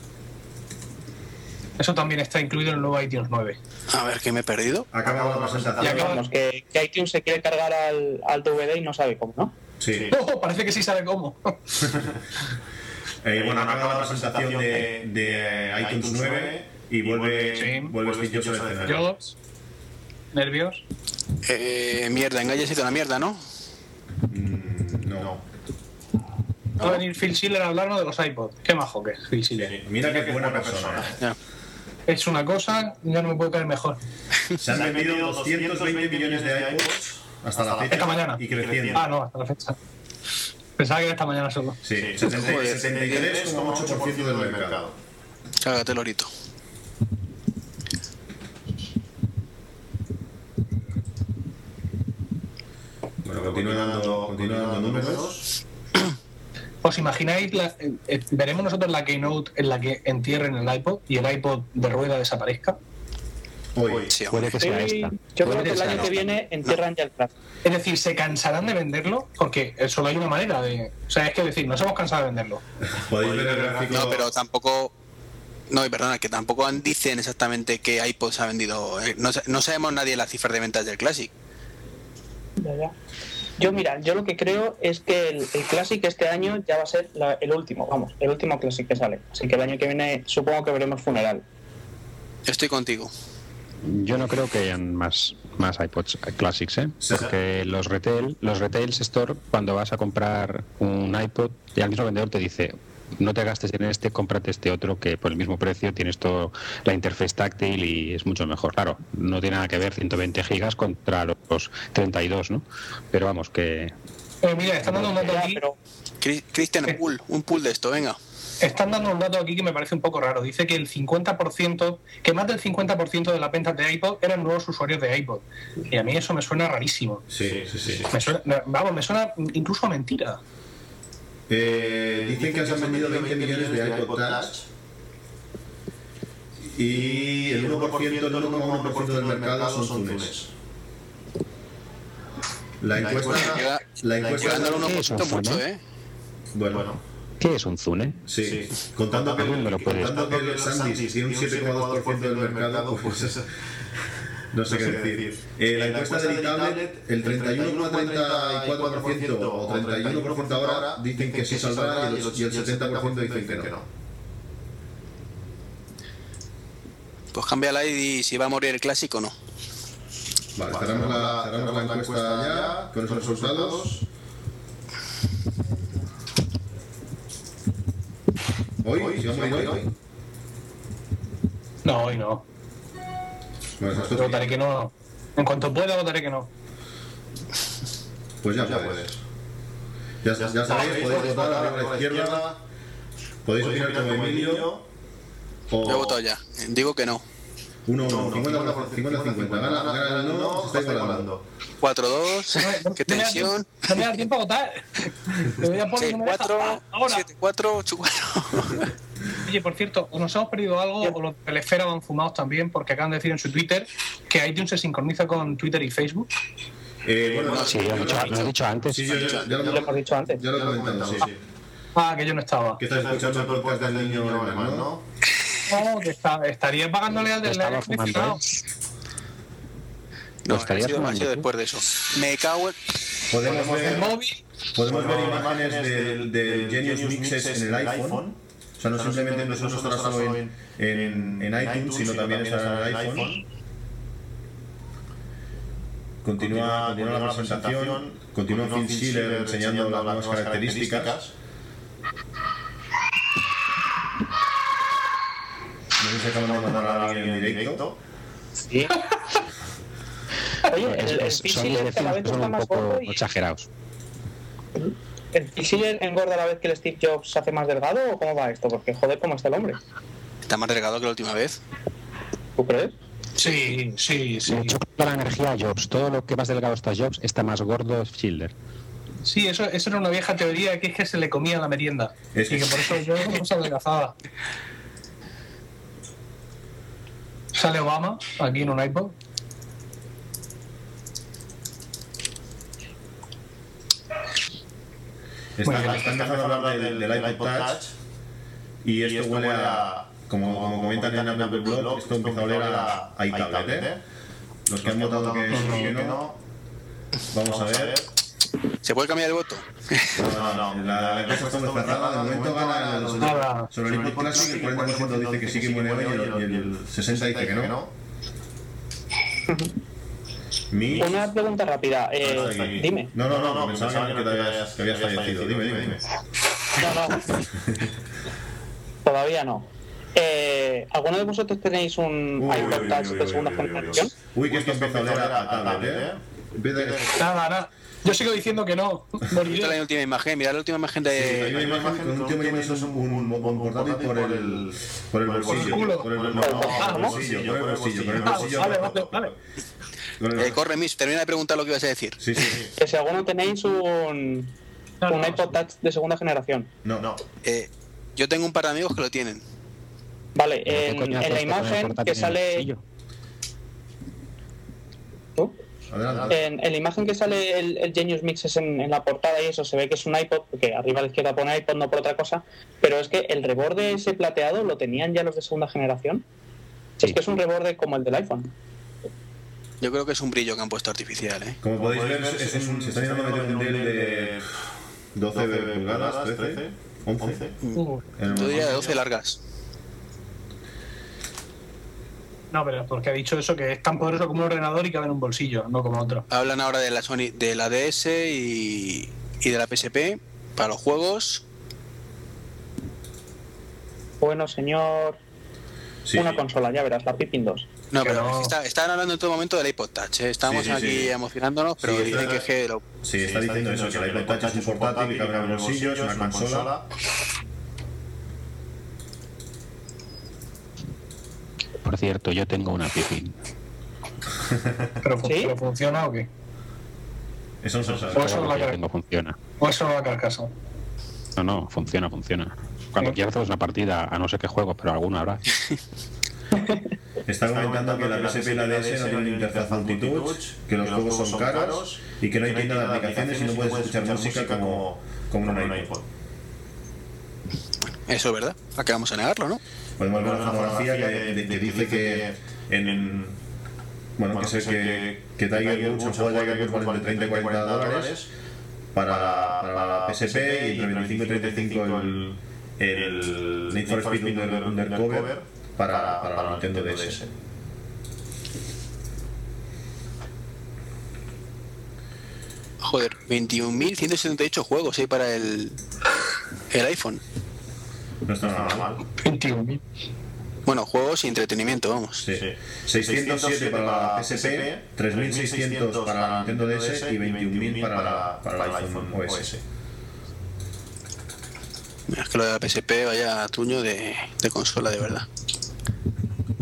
Eso también está incluido en el nuevo iTunes 9. A ver, ¿qué me he perdido? Ha acabado la Ya presentación. acaba- Vamos, que, que iTunes se quiere cargar al, al DVD y no sabe cómo, ¿no? Sí. Oh, parece que sí sabe cómo. Eh, bueno, acaba la presentación de, de iTunes 9 y vuelve, Sí. vuelve Steve Jobs al escenario. Nervios. Eh, mierda, Engalle ha sido una mierda, ¿no? Mm, No. Va a venir Phil Schiller a hablarnos de los iPods. Qué majo que es Phil Schiller. Mira qué buena persona. Ya. Es una cosa, ya no me puede caer mejor. Se han vendido 220 millones de iPods hasta la fecha Esta mañana. y creciendo. Ah, no, hasta la fecha. Pensaba que era esta mañana solo. Sí, 70 73,8% del mercado. Cágate, Lorito. Continúa dando, continúa dando números. ¿Os imagináis? la- eh, eh, ¿Veremos nosotros la keynote en la que entierren el iPod y el iPod de rueda desaparezca? Hoy. Sí, Puede que sea esta. yo creo que el año que viene entierran ya el crack. Es decir, ¿se cansarán de venderlo? Porque solo hay una manera de... O sea, es que decir, nos hemos cansado de venderlo. Podéis ver el gráfico. No, pero tampoco. No, y perdona, que tampoco dicen exactamente qué iPod se ha vendido. Eh, No, no sabemos nadie las cifras de ventas del Classic. Ya, ya. Yo, mira, yo lo que creo es que el, el Classic este año ya va a ser la- el último, vamos, el último Classic que sale. Así que el año que viene supongo que veremos funeral. Estoy contigo. Yo no creo que hayan más, más iPods Classics, ¿eh? Porque los retail, los retails store, cuando vas a comprar un iPod, y al mismo vendedor te dice, no te gastes en este, cómprate este otro que por el mismo precio tienes todo la interfaz táctil y es mucho mejor. Claro, no tiene nada que ver 120 gigas contra los 32, ¿no? Pero vamos, que Eh, mira, están dando un dato aquí. pero Cristian, un pool, un pool de esto, venga. Están dando un dato aquí que me parece un poco raro. Dice que el 50%, que más del 50% de las ventas de iPod eran nuevos usuarios de iPod. Y a mí eso me suena rarísimo. Sí, sí, sí. Me suena, vamos, me suena incluso a mentira. Eh, dicen que se han vendido 20 millones de iPod Touch y el 1%, el 1,1% del mercado son tunes. La encuesta, la Llegando al encuesta, 1% mucho, ¿eh? bueno, ¿qué es un Zune? sí, contando que, ¿Cómo me lo puedes- contando que el Sandisk tiene un 7,2% del mercado, pues no sé qué decir. Eh, la encuesta del tablet, el 31,34% o 31% ahora dicen que sí saldrá y el, y el 70% dicen que no. Pues cambia la ID si va a morir el clásico o no. Vale, cerramos la, cerramos la encuesta ya con esos resultados. Hoy, si vamos a ir hoy. No, hoy no. Votaré que no. En cuanto pueda, votaré que no. Pues ya puedes. Ya, ya sabéis, podéis votar arriba a la izquierda. Podéis opinar como Emilio. Yo he O votado ya. Digo que no. 1 50 50 Gana, gana no, se está igualando. 4-2. No- Qué tensión. No me da tiempo a votar. Te voy a poner no me deja. 6-4, Ah, Ahora. 7-4, 8-4. Oye, por cierto, o nos hemos perdido algo o los de la esfera van fumados también porque acaban de decir en su Twitter que iTunes se sincroniza con Twitter y Facebook. Eh, bueno, No, Sí, lo he dicho, lo he dicho antes. sí, yo- yo- ya lo lo hemos dicho antes. Ya lo he comentado, sí, sí. Ah, que yo no estaba. Que estás escuchando el podcast del niño alemán, ¿no? No, que está, estaría pagándole al del no. ¿eh? No, ha fumando sido tú. después de eso. Me cago en... Podemos El ver, móvil. podemos ver imágenes del, del Genius Mixes en el iPhone. O sea, no simplemente no solo estará solo en, en, en iTunes, sino también estará en el iPhone. Continúa, continúa la presentación, continúa Phil Schiller enseñando las nuevas características. No sé si acaban de mandar a alguien en directo. Sí. Oye, Es- el, el es- son son un poco exagerados. El Pixel engorda a la vez que el Steve Jobs se hace más delgado o cómo va esto? Porque joder, cómo está el hombre. Está más delgado que la última vez. ¿Tú crees? Sí, sí, sí. Chupa la energía a Jobs. Todo lo que más delgado está Jobs está más gordo Schiller. Sí, eso, eso era una vieja teoría que es que se le comía la merienda. Es y que- que por eso yo no se adelgazaba. Sale Obama aquí en un iPod. Está, bien. está empezando a hablar del, del iPod Touch y esto huele a, como, como comentan en Apple Blog, esto empieza a oler a, a iTablet, ¿eh? Los que han votado que sí y que no, vamos a ver. ¿Se puede cambiar el voto? No, no, no, la, cosa está muy cerrada, de momento gana el, Nada. sobre el iPod Classic, el 40% dice que sí que muere hoy y y el 60% dice que no. Mi... Una pregunta rápida. Eh, está aquí. dime. No, no, no, pensaba que, te habías, que habías fallecido. Dime, dime. No, no. Todavía no. Eh, ¿Alguno de vosotros tenéis un iPod Touch uy, de segunda uy, uy, uy. generación? Uy, que esto empieza a oler a, tablet, ¿eh? Nada, nada. Yo sigo diciendo que no. Es la última imagen. Mira la última imagen Hay una de... imagen con un tío metiéndose un, un, portátil por el, por el bolsillo. Por el, no, no, por el bolsillo, por el bolsillo, por el bolsillo. vale, vale, vale. Eh, corre, Miss, termina de preguntar lo que ibas a decir. Sí, sí, sí. Que si alguno tenéis un, No, un no, iPod Touch de segunda generación. No, no. Eh, yo tengo un par de amigos que lo tienen. Vale, ¿Qué en, la imagen que sale. En, en la imagen que sale el, el Genius Mixes en, en la portada y eso se ve que es un iPod, porque arriba a la izquierda pone iPod, no por otra cosa, pero es que el reborde ese plateado lo tenían ya los de segunda generación. Si Es que es un reborde como el del iPhone. Yo creo que es un brillo que han puesto artificial, ¿eh? Como podéis ver, es, es un, se está intentando meter un del de 12 pulgadas, 13, 11. Uh, En el Yo diría de momento. 12 largas. No, pero porque ha dicho eso que es tan poderoso como un ordenador y cabe en un bolsillo, no como otro. Hablan ahora de la Sony, de la DS y, y de la PSP para los juegos. Bueno, señor. Sí, una consola, ya verás, la Pippin 2. No, pero no. está- estaban hablando en todo momento del iPod Touch. ¿eh? Estábamos Sí, sí, aquí sí. emocionándonos, pero Sí, dicen que es que lo- Sí, está diciendo eso, que el iPod Touch es un portátil, que cabe en el bolsillo, es una consola. Por cierto, yo tengo una Pippin. ¿Pero, funciona o qué? Eso no se sabe. Pues- Eso la que tengo funciona. ¿O eso no va a carcasa? No, no, funciona, funciona. Cuando Sí. quieras hacer una partida, a no ser qué juego, pero alguna habrá. Está comentando que la PSP y la DS no tienen interfaz multitouch, que los juegos son caros y que no hay tienda de aplicaciones y no puedes escuchar música como, como en un iPod. Eso es verdad. ¿A qué vamos a negarlo, no? Podemos ver una fotografía que, de- que dice que en... Bueno, que sé que, que Tiger Woods, de Tiger Woods vale entre 30 y 40 dólares para, para la PSP y entre 25 y 35 el, el Need for Speed Under- Undercover para, para la Nintendo DS. Joder, 21.178 juegos hay para el, el iPhone. No está nada mal. 21.000. Bueno, juegos y entretenimiento, vamos. Sí. 607 para la PSP, 3600 para la Nintendo DS y 21.000 para, la- para el iPhone OS. Mira, es que lo de la PSP vaya truño de, de consola, de verdad.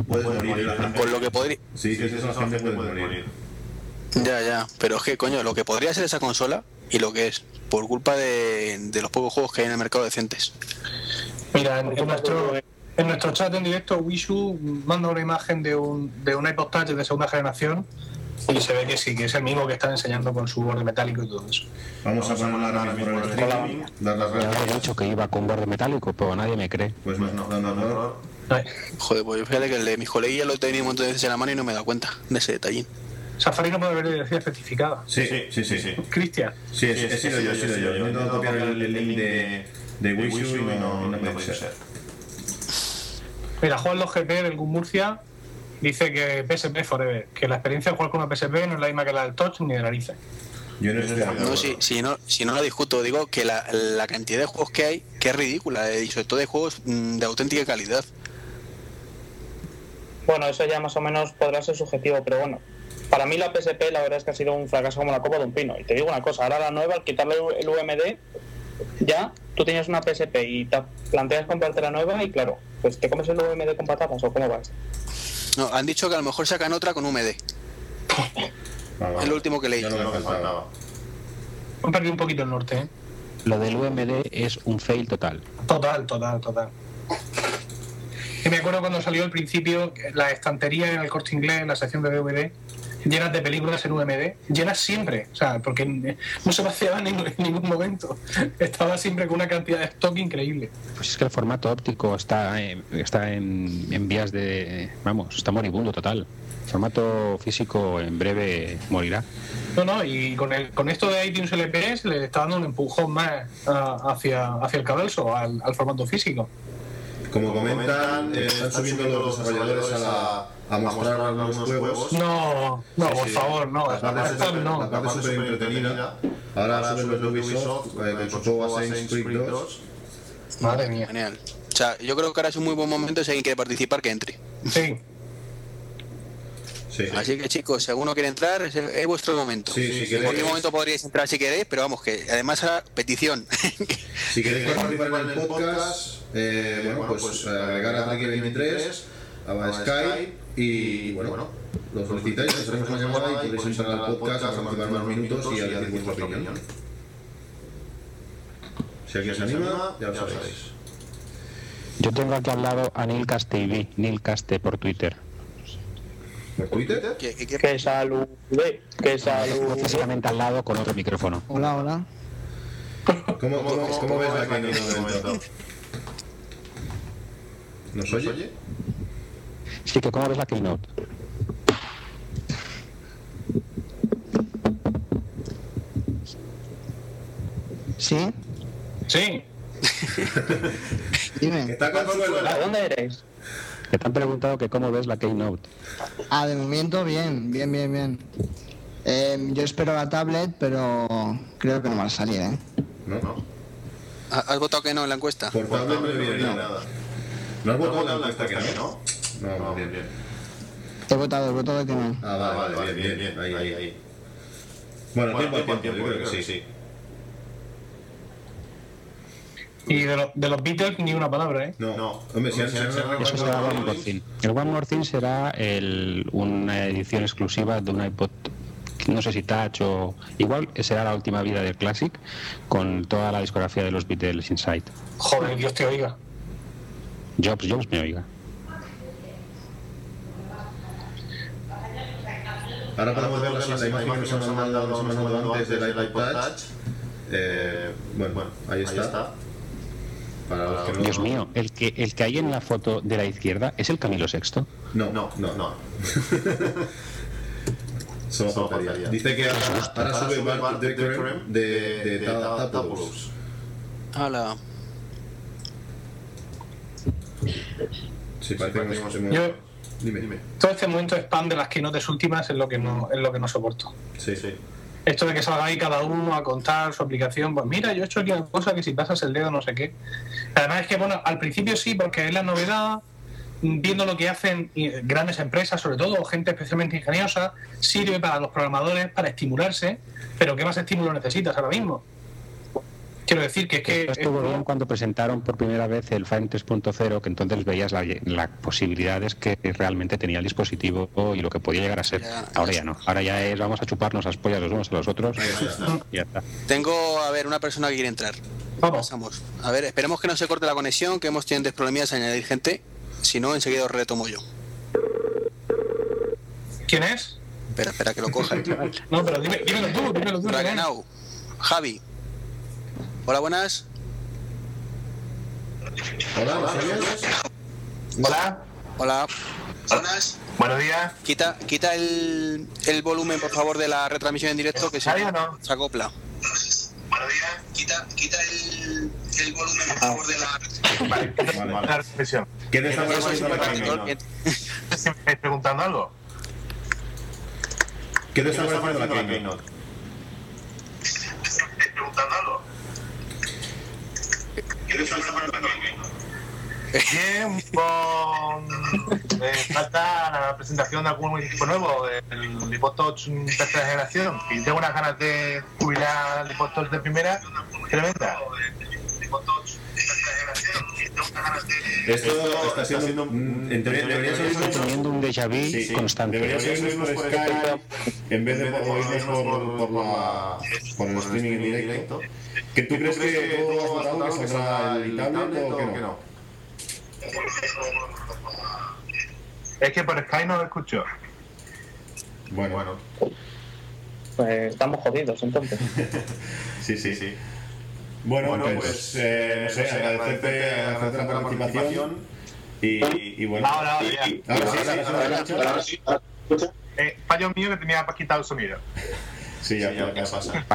Puedes morir, la. Por lo que podría... Eso, la gente puede morir. Ya, ya. Pero es que, coño, lo que podría ser esa consola y lo que es, por culpa de, de los pocos juegos que hay en el mercado decentes. Mira, en, en nuestro, en nuestro chat en directo, Wishu manda una imagen de un, de un iPod Touch de segunda generación y se ve que sí, que es el mismo que están enseñando con su borde metálico y todo eso. Vamos a ponerla ahora mismo por el streaming, dar las Ya gracias. dicho que iba con borde metálico, pero nadie me cree. Pues no, no, no, no. Joder, pues fíjate que el de mis coleguillas lo he tenido un montón de veces en la mano y no me he dado cuenta de ese detallín. Safari no puede haber dirección certificada. Sí, sí, sí, sí. Cristian, Sí, he, he sido yo, he sido yo. Yo he intentado copiar el, el link de, de Wishu y no, no puede ser. mira, Juan Los GP del Gun Murcia dice que PSP Forever, que la experiencia de jugar con una PSP no es la misma que la del Touch ni de narices. Yo no estoy. No, si, si no, si no lo discuto, digo que la, la cantidad de juegos que hay, que es ridícula, y sobre todo de juegos mm, de auténtica calidad. Bueno, eso ya más o menos podrá ser subjetivo, pero bueno. Para mí la PSP la verdad es que ha sido un fracaso como la copa de un pino. Y te digo una cosa, ahora la nueva, al quitarle el UMD, ya tú tienes una PSP y te planteas comprarte la nueva y claro, pues te comes el UMD con patatas o cómo vas. No, han dicho que a lo mejor sacan otra con UMD. Lo último que leí. Ya lo que faltaba. Han perdido un poquito el norte, ¿eh? Lo del UMD es un fail total. Total, total, total. Y me acuerdo cuando salió al principio que la estantería en el corte inglés, en la sección de DVD, llenas de películas en UMD, llenas siempre, o sea, porque no se vaciaba en ningún, en ningún momento. Estaba siempre con una cantidad de stock increíble. Pues es que el formato óptico está, en- está en, en vías de. Vamos, está moribundo total. El formato físico en breve morirá. No, no, y con, el, con esto de iTunes LP se le está dando un empujón más a- hacia, hacia el cadalso, al, al formato físico. Como comentan, eh, están subiendo los desarrolladores a, la, a mostrar algunos juegos. No, no, por favor, no. La parte, no. la parte súper entretenida. Ahora suben los de Ubisoft eh, con su juego Assassin's Creed 2. Madre mía. Genial. O sea, yo creo que ahora es un muy buen momento si alguien quiere participar que entre. Sí, Sí. Así que chicos, si alguno quiere entrar, es, es vuestro momento. Sí, si en queréis. cualquier momento podríais entrar si queréis, pero vamos, que además ahora petición. Si queréis participar en el podcast, eh, bueno, pues eh, agregar a Trek23, a Skype y bueno, lo solicitáis, os haremos una llamada y podréis entrar al podcast a participar unos minutos y a decir vuestra opinión. Si alguien se anima, ya lo sabéis. Yo tengo aquí al lado a Neil TV, Neil Caste por Twitter. ¿Por Twitter? que, que- que- Que salude, que salude. físicamente al lado con otro micrófono. Hola, hola. ¿Cómo, cómo, cómo ves la de momento? ¿Nos oye? Sí, que ¿cómo ves la Keynote? ¿Sí? sí. Dime. ¿Está dónde eres? Que te han preguntado que cómo ves la Keynote. Ah, de momento bien, bien, bien, bien. Eh, yo espero la tablet, pero creo que no va a salir, ¿eh? No, no. ¿Has votado que no en la encuesta? Por tablet no le viene nada. ¿No has votado en la encuesta que no? No, no, bien, bien. He votado, he votado que no. Ah, vale, vale, bien, bien, bien. Ahí, ahí, ahí. Bueno, tiempo al tiempo, yo creo que sí, sí. Y de, lo- de los Beatles ni una palabra, ¿eh? No, no. Hombre, si Eso será One More Thing. El One More Thing será el- una edición exclusiva de un iPod, no sé si Touch o... Igual será la última vida del Classic con toda la discografía de los Beatles Inside. Joder, Dios te oiga. Jobs, Jobs me oiga. Ahora podemos ver la, imagen que nos han mandado, nos han mandado antes del iPod Touch. Eh, bueno, bueno, ahí está. Para los que no... Dios mío, el que, el que hay en la foto de la izquierda es el Camilo VI. No, no, no, no. Solo faltaría. Dice que ahora, ahora sube Decorem de, de, de Tapulus. Hala. Sí, parece que hemos- Yo- Dime, dime. Todo este momento spam de las keynotes últimas es lo que no, es lo que no soporto. Sí, sí. Esto de que salga ahí cada uno a contar su aplicación, pues mira, yo he hecho aquí una cosa que si pasas el dedo no sé qué. Además es que, bueno, al principio sí, porque es la novedad, viendo lo que hacen eh, grandes empresas, sobre todo, gente especialmente ingeniosa, sirve para los programadores, para estimularse, pero ¿qué más estímulo necesitas ahora mismo? Quiero decir que es que... Esto estuvo bien cuando presentaron por primera vez el Fine 3.0, que entonces veías la, las posibilidades que realmente tenía el dispositivo y lo que podía llegar a ser. Ya, Ahora ya no. Ahora ya es vamos a chuparnos las pollas los unos a los otros. y ya está. Tengo, a ver, una persona que quiere entrar. Vamos. Pasamos. A ver, esperemos que no se corte la conexión, que hemos tenido problemas a añadir gente. Si no, enseguida os retomo yo. ¿Quién es? Espera, espera, que lo coja el chaval. No, pero dime, dímelo tú, dímelo tú. Javi. Hola, buenas. Hola. Hola. Hola. Buenas. Buenos días. Quita, quita el, el volumen, por favor, de la retransmisión en directo, que se, ¿Ahí o no? se acopla. Buenos días. Quita, quita el, el volumen, por favor, de la... Vale, Vale, recepción. ¿Qué te está pareciendo estáis preguntando algo? ¿Qué te está pareciendo la Keynote? ¿Me estáis preguntando algo? Con... eh, falta la presentación de algún equipo nuevo, el iPod Touch tercera generación. Y tengo unas ganas de jubilar el iPod Touch de primera tremenda. Esto está siendo, mm, en teoría, debería ser teniendo un déjà vu Sí, sí. constante. Debería ser por Skype en vez de por, oírnos por, por, la, por el streaming en directo. ¿Que tú crees que todo has votado que saldrá el tablet o que no? Es que por Skype no lo escucho. Bueno, bueno. Pues estamos jodidos entonces. Sí, sí, sí. Bueno, pues, eh, no sé, agradecerte, agradecerte la participación y, y bueno. Ahora, ahora, ya. Ahora sí, ahora sí, ahora sí. Eh, fallo mío que tenía para quitar el sonido. Sí, ya, ya, ya pasa.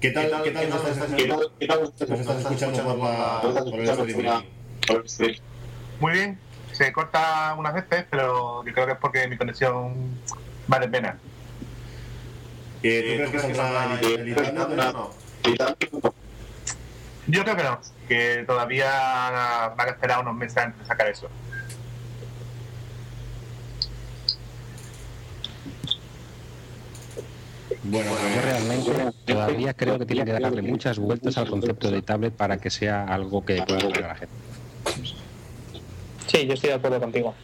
¿Qué tal, qué tal nos estás, nos estás escuchando por, la, por el streaming? Muy bien, se corta unas veces, pero yo creo que es porque mi conexión vale pena. Eh, ¿Tú crees que saldrá el, el tablet o no? Yo creo que no, que todavía van a esperar unos meses antes de sacar eso. Bueno, Yo realmente todavía creo que tiene que darle muchas vueltas al concepto de tablet para que sea algo que pueda a la gente. Sí, yo estoy de acuerdo contigo.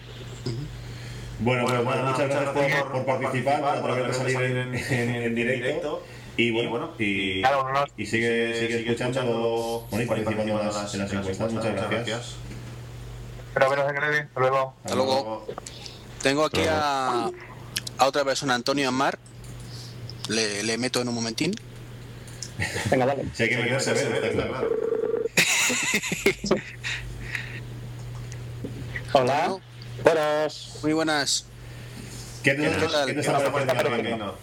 bueno, pues, bueno, muchas gracias por, por participar, por salir en, en, en directo. Y bueno, y, Claro, no, y sigue, sigue escuchando bueno, y participando en las, en las encuestas. Muchas gracias. Pero bueno, se cree, hasta luego. Hasta luego. Tengo aquí a, a otra persona, Antonio Amar. Le, le meto en un momentín. Venga, dale. Si hay que meterse, a ver, está claro. Hola. Buenas. Muy buenas. ¿Qué te, ¿Qué tal? ¿qué te está pareciendo la Keynote?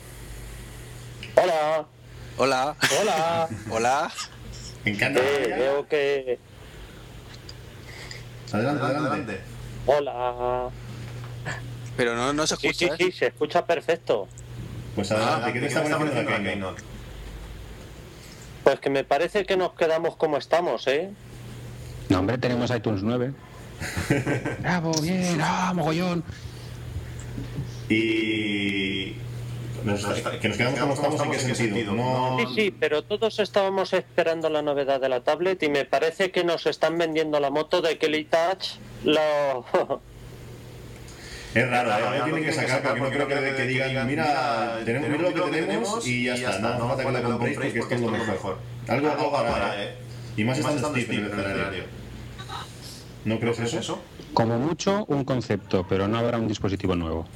Hola. Hola. Hola. Hola. Me encanta. Eh, veo que. Adelante, adelante. Hola. Pero no, no se Sí, escucha. sí, ¿eh? sí, se escucha perfecto. Pues adelante, ¿qué te está pareciendo la Keynote? Pues que me parece que nos quedamos como estamos, ¿eh? No, hombre, tenemos iTunes 9. Bravo, bien, ah, mogollón. Y. nos- que nos quedamos como estamos, ¿en qué sentido? No, Sí, sí, pero todos estábamos esperando la novedad de la tablet y me parece que nos están vendiendo la moto de Kelly Touch. Lo... Es raro, ¿eh? Algo tienen que sacar porque no creo que, que digan, mira, tenemos mira lo que tenemos y ya está, no hace falta que lo compréis porque esto es lo mejor. Algo algo para, ¿eh? Y más estando Steve en el escenario. ¿No crees eso? Como mucho, un concepto, pero no habrá un dispositivo nuevo.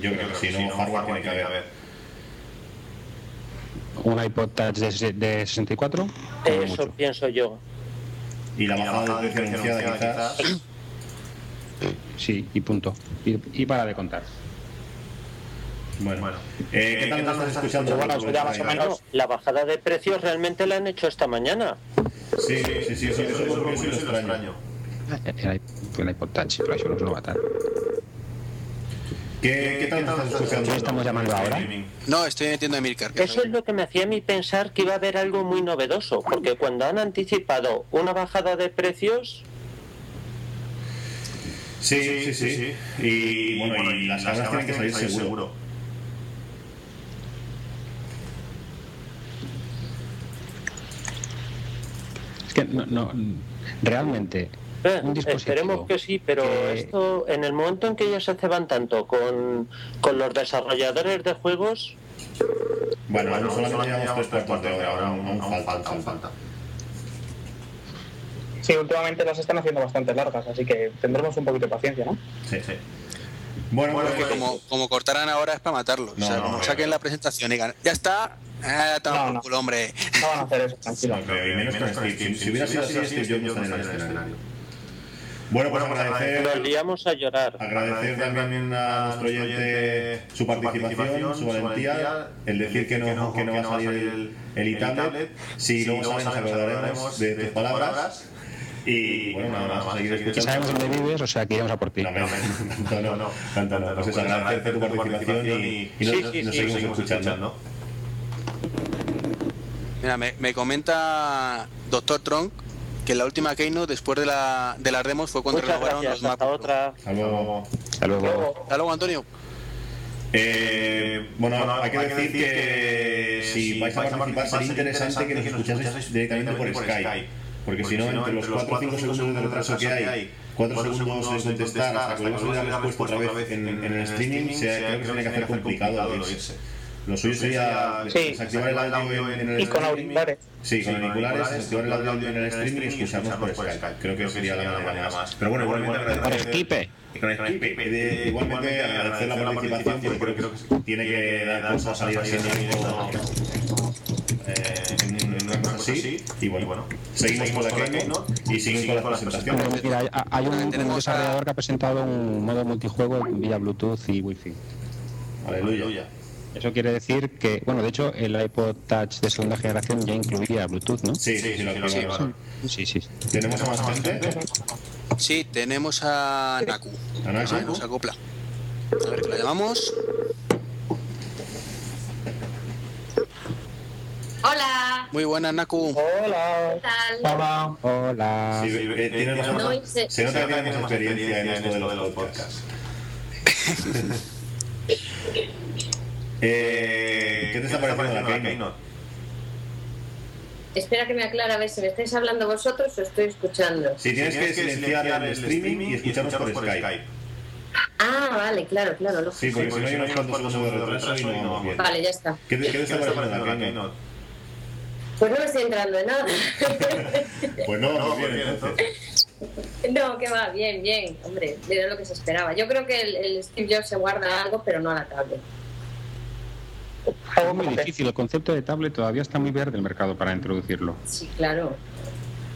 Yo creo que sí, no, hardware tiene que haber. Un iPod Touch de, de 64, como Eso mucho. pienso yo. Y la bajada de precio anunciada quizás. Sí, y punto. Y, y para de contar. Bueno, eh, ¿qué tal nos estás escuchando? Bueno, eso ya más o menos. No, la bajada de precios realmente la han hecho esta mañana. Sí, sí, sí, eso, eso es lo que lo extraño. El, iP- el iPod Touch, però això no és novetat. ¿Qué, qué tal estamos llamando ahora? No, estoy metiendo a Emilcar. que Eso es lo que me hacía a mí pensar que iba a haber algo muy novedoso, porque cuando han anticipado una bajada de precios, Sí, sí, sí. Y bueno, y las cámaras tienen que salir seguro. Es que no, no, realmente eh, un dispositivo esperemos que sí, pero que- esto en el momento en que ellos se ceban tanto con, con los desarrolladores de juegos, Bueno, aún solamente llevamos tres cuartos de hora, ahora aún, falta, aún falta. Sí, últimamente las están haciendo bastante largas, así que tendremos un poquito de paciencia, ¿no? Sí, sí. Bueno, Porque pues, como, como cortaran ahora es para matarlos. No, o sea, no, como no, saquen no. la presentación y digan, ya está, ah, toma No, por culo, hombre. No van a hacer eso, tranquilo. y menos con Steve. Si, si hubiera sido así, Steve Jobs no estaría en el escenario. Bueno, pues nos agradecer, liamos a llorar. agradecer también a nuestro oyente su participación, su valentía, el decir que no, que no va a salir el, el e-tablet. Si luego sale, nos acordaremos de tus palabras. Y bueno, nada más, a seguir que escuchando. sabemos dónde vives, o sea que iremos a por ti. No, no, no, no, tanto no. Pues eso, agradecerte tu participación y, y nos, Sí, sí, nos sí, seguimos escuchando. Mira, me, me comenta Doctor Tronk que la última Keynote después de, la, de las demos fue cuando Muchas renovaron gracias, los hasta Mac. otra. Hasta luego. Hasta luego. Hasta luego, Antonio. Eh, bueno, hay que decir que si vais a participar sería interesante que nos escuchaseis directamente por Skype. Porque si no, entre los 4 o 5 segundos de retraso que hay, 4 segundos de contestar hasta que volvamos a dar la respuesta otra vez en, en el streaming, se, creo que se tiene que hacer complicado el oírse. Lo suyo sería Sí. desactivar el audio en, en el Y con auriculares. Sí, con auriculares, desactivar el audio en el streaming y escucharnos por Skype. Creo que sería la manera más. Pero bueno, igualmente agradecer. Skype. Y con Skype, de- igualmente agradecer la participación porque creo que tiene que dar cosas a salir así una cosa así. Y bueno, seguimos con la Keynote y seguimos con las presentaciones. Bueno, mira, hay, un, un a- desarrollador que ha presentado un modo multijuego vía Bluetooth y Wi-Fi. Aleluya. Eso quiere decir que, bueno, de hecho, el iPod Touch de segunda generación ya incluía Bluetooth, ¿no? Sí, sí, sí, lo que sí, Sí, sí. Tenemos a más gente. Sí, tenemos a Naku. A Naku. Nos acopla. A ver, que la llamamos. Hola, Muy buenas, Naku. Hola. ¿qué tal? Hola. Hola. Sí, eh, tienes más- No hice- se nota que experiencia en esto de los podcasts. Eh, ¿Qué te está pareciendo la Keynote? Espera que me aclare a ver si me estáis hablando vosotros o estoy escuchando. Si tienes que silenciar el streaming y escucharnos por Skype. Ah, vale, claro, claro, lógico. Sí, porque si no hay unos cuantos segundos de retraso y no vamos bien. Vale, ya está. ¿Qué te, qué te está pareciendo la Keynote? Pues no me estoy entrando en nada. Pues no, muy bien, entonces. no, que va, bien, bien. Hombre, era lo que se esperaba. Yo creo que el, el Steve Jobs se guarda algo, pero no a la tablet. Es muy difícil. El concepto de tablet todavía está muy verde el mercado para introducirlo. Sí, claro.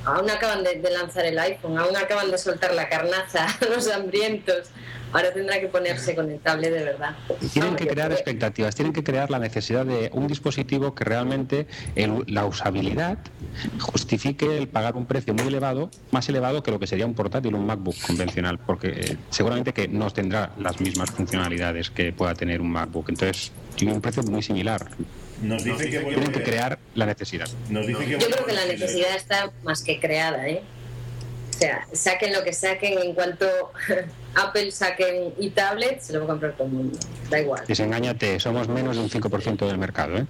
Aún acaban de, de lanzar el iPhone, aún acaban de soltar la carnaza a los hambrientos. Ahora tendrá que ponerse con el tablet de verdad. Tienen Vamos, que crear expectativas, tienen que crear la necesidad de un dispositivo que realmente el- la usabilidad justifique el pagar un precio muy elevado, más elevado que lo que sería un portátil, un MacBook convencional, porque eh, seguramente que no tendrá las mismas funcionalidades que pueda tener un MacBook. Entonces, tiene un precio muy similar. Nos dice que Tienen que crear la necesidad. Nos dice que Yo creo que la necesidad está más que creada, ¿eh? sea, saquen lo que saquen, en cuanto Apple saquen y tablet, se lo va a comprar todo el mundo. Da igual. Desengáñate, somos menos de un 5% del mercado, ¿eh?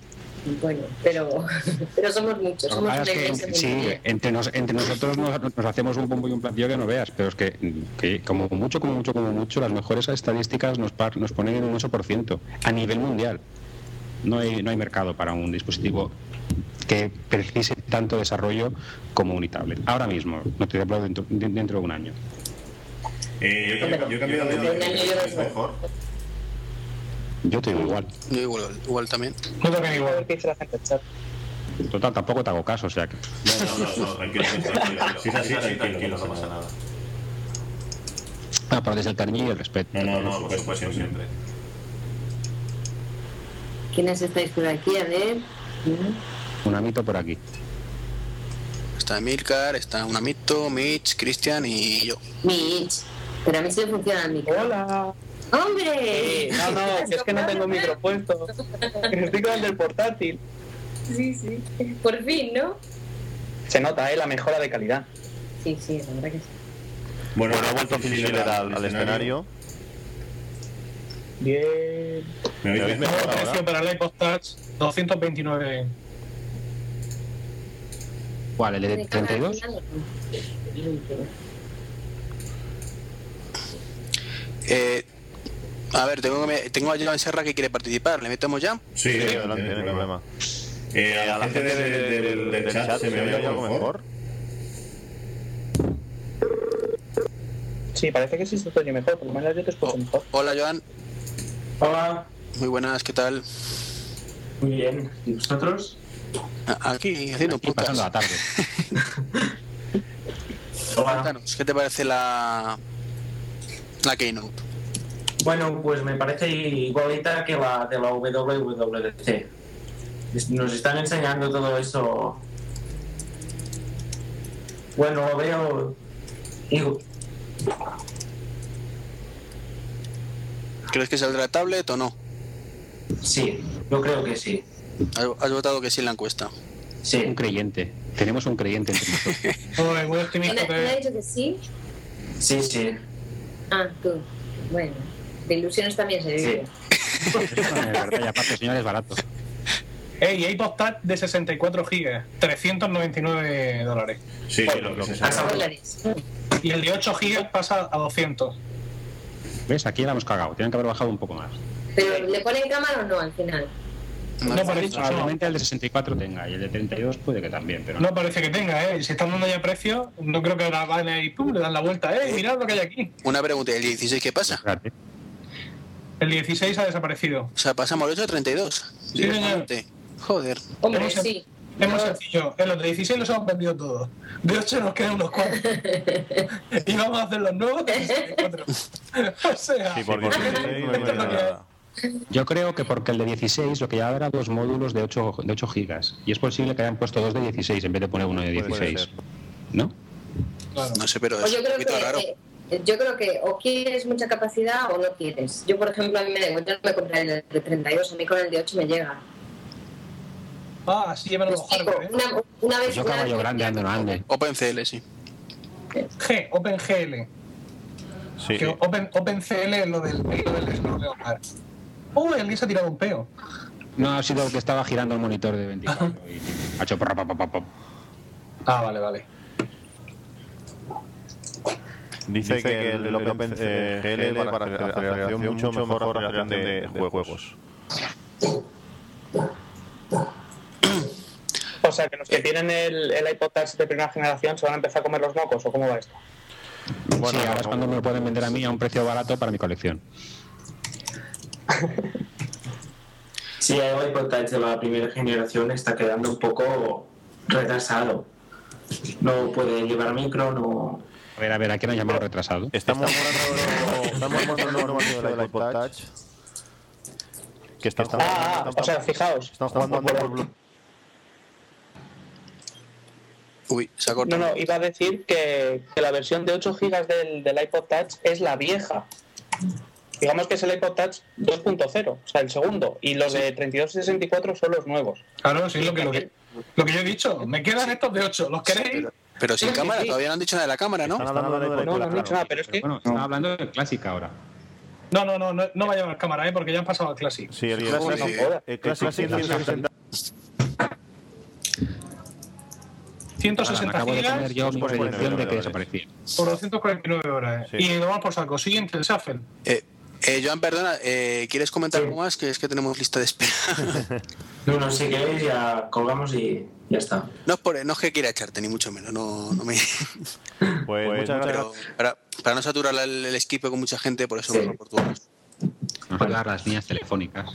Bueno, pero, pero somos muchos. Que Somos es que, sí, entre, nos- entre nosotros nos, nos hacemos un bombo y un platillo que no veas, pero es que, que como mucho, como mucho, como mucho, las mejores estadísticas nos, par- nos ponen en un 8% a nivel mundial. No hay, no hay mercado para un dispositivo que precise tanto desarrollo como un tablet. Ahora mismo, no te hablo dentro, de- dentro de un año. Eh, yo, yo he cambiado de Yo también, yo es no- mejor. Yo te digo igual. Yo igual, igual también. A ver igual. Total, tampoco te hago caso, o sea que... No, no, no, no, tranquilo, tranquilo. Si es así, tranquilo, no pasa nada. Ah, pero desde el cariño y el respeto. No, no, no, por supuesto, siempre. ¿Quiénes estáis por aquí? A ver. Mm. Un amito por aquí. Está Emilcar, está un amito, Mitch, Cristian y yo. Mitch, pero a mí se sí funciona el micro. Hola. ¡Hombre! Sí, no, no, es que no tengo micro puesto. Estoy con el del portátil. Sí, sí. Por fin, ¿no? Se nota, ¿eh? La mejora de calidad. Sí, sí, la verdad que sí. Bueno, ha vuelto Filipe al, al escenario. 10. ¿Me oís mejor mejor precio para el iPod Touch, 229. ¿Cuál? ¿El de 32? Eh, a ver, tengo, tengo a Joan Serra que quiere participar. ¿Le metemos ya? Sí, sí adelante, no hay problema. Eh, a, la gente, gente del, del, del, del chat, chat, se me oye algo mejor. Sí, parece que sí se oye mejor, por lo menos yo te escucho oh, mejor. Hola, Joan. Hola, Muy buenas, ¿qué tal? muy bien. ¿Y vosotros? A- Aquí, haciendo Aquí pasando la tarde. Cuéntanos, ¿qué te parece la, la Keynote? Bueno, pues me parece igualita que la de la WWDC. Nos están enseñando todo eso. Bueno, lo veo. ¿Crees que saldrá tablet o no? Sí, yo creo que sí. ¿Has, has votado que sí en la encuesta? Un Sí. creyente. Tenemos un creyente entre nosotros. Joder, muy ¿Quién optimista. ha, quién ha que- dicho que sí? Sí, sí. Ah, tú. Bueno, de ilusiones también se vive. Es verdad, y aparte, señor, es barato. Ey, iPod Touch de 64 gigas, 399 dólares. Sí, sí, lo que se Has sabe. Dólares. Y el de 8 gigas pasa a 200. ¿Ves? Aquí la hemos cagado. Tienen que haber bajado un poco más. Pero ¿le ponen cámara o no al final? No parece, no, Probablemente el de 64 tenga y el de 32 puede que también, pero no. no parece que tenga, ¿eh? Si están dando ya precio, no creo que ahora van a ir, pum, le dan la vuelta, ¿eh? Mirad lo que hay aquí. Una pregunta, ¿el 16 qué pasa? Espérate. El 16 ha desaparecido. O sea, pasamos al 8 a 32. Sí. Joder. Hombre, Hemos- sí. Es muy sencillo. En los de 16 los hemos vendido todos. De 8 nos quedan unos cuantos. y vamos a hacer los nuevos de 64. o sea, Sí, porque esto el 16 no es lo que hay. era- Yo creo que porque el de 16 lo que ya era dos módulos de 8, de 8 gigas. Y es posible que hayan puesto dos de 16 en vez de poner uno de Puede 16. ser. ¿No? Claro. No sé, pero Pues es yo un creo poquito que raro. eh, yo creo que o quieres mucha capacidad o no quieres. Yo, por ejemplo, a mí me da igual, yo no me compraré el de 32, a mí con el de 8 me llega. Ah, sí, llevan Me los hardware, ¿eh? una, una vez Yo una caballo grande ando no ande. OpenCL, sí. G, OpenGL. Sí, Que Open, OpenCL es lo del, lo del Snow Leopard. Uy, alguien se ha tirado un peo. No, ha sido que estaba girando el monitor de 24 y ha hecho pa, pa, pa, pa, pa. Ah, vale, vale. Dice que el, el Open eh, GL para acelera- aceleración mucho mejor aceleración de, de juegos. O sea, que los que tienen el, el iPod Touch de primera generación se van a empezar a comer los mocos, ¿o cómo va esto? sí, ahora es cuando me lo pueden vender a mí a un precio barato para mi colección. Sí, el iPod Touch de la primera generación está quedando un poco retrasado. No puede llevar micro, no. A ver, a ver, ¿a quién han llamado retrasado? Estamos hablando estamos del iPod Touch que están Ah, ah, o sea, fijaos. están jugando por Blu- Uy, se ha No, cortado. no, iba a decir que, que la versión de 8 GB del, del iPod Touch es la vieja. Digamos que es el iPod Touch 2.0, o sea, el segundo. Y los de 32 y 64 son los nuevos. Claro, sí, lo que, lo que, lo que yo he dicho. Me quedan estos de 8. ¿Los queréis? Pero sin Creo que cámara, sí. todavía no han dicho nada de la cámara, ¿no? Están hablando de No, no han dicho nada, pero es que Bueno, estaba hablando de Classic ahora. No, no, no, no, no va a llevar cámara, ¿eh? porque ya han pasado al Classic. Sí, el Sí, Classic, sí. el Classic 160 160 me acabo de poner yo mi predicción de que dólares. desaparecía. por 249 horas. ¿eh? Sí. Y lo vamos por saco. Siguiente, el Shuffle. Eh, eh, Joan, perdona, eh, ¿quieres comentar Sí. algo más? Que es que tenemos lista de espera. No, no, si queréis ya colgamos y ya está. no, es por, no es que quiera echarte, ni mucho menos. No, no me... Pues, muchas gracias. Pero para, para no saturar el, el esquipe con mucha gente, por eso Sí. por a dar las líneas telefónicas.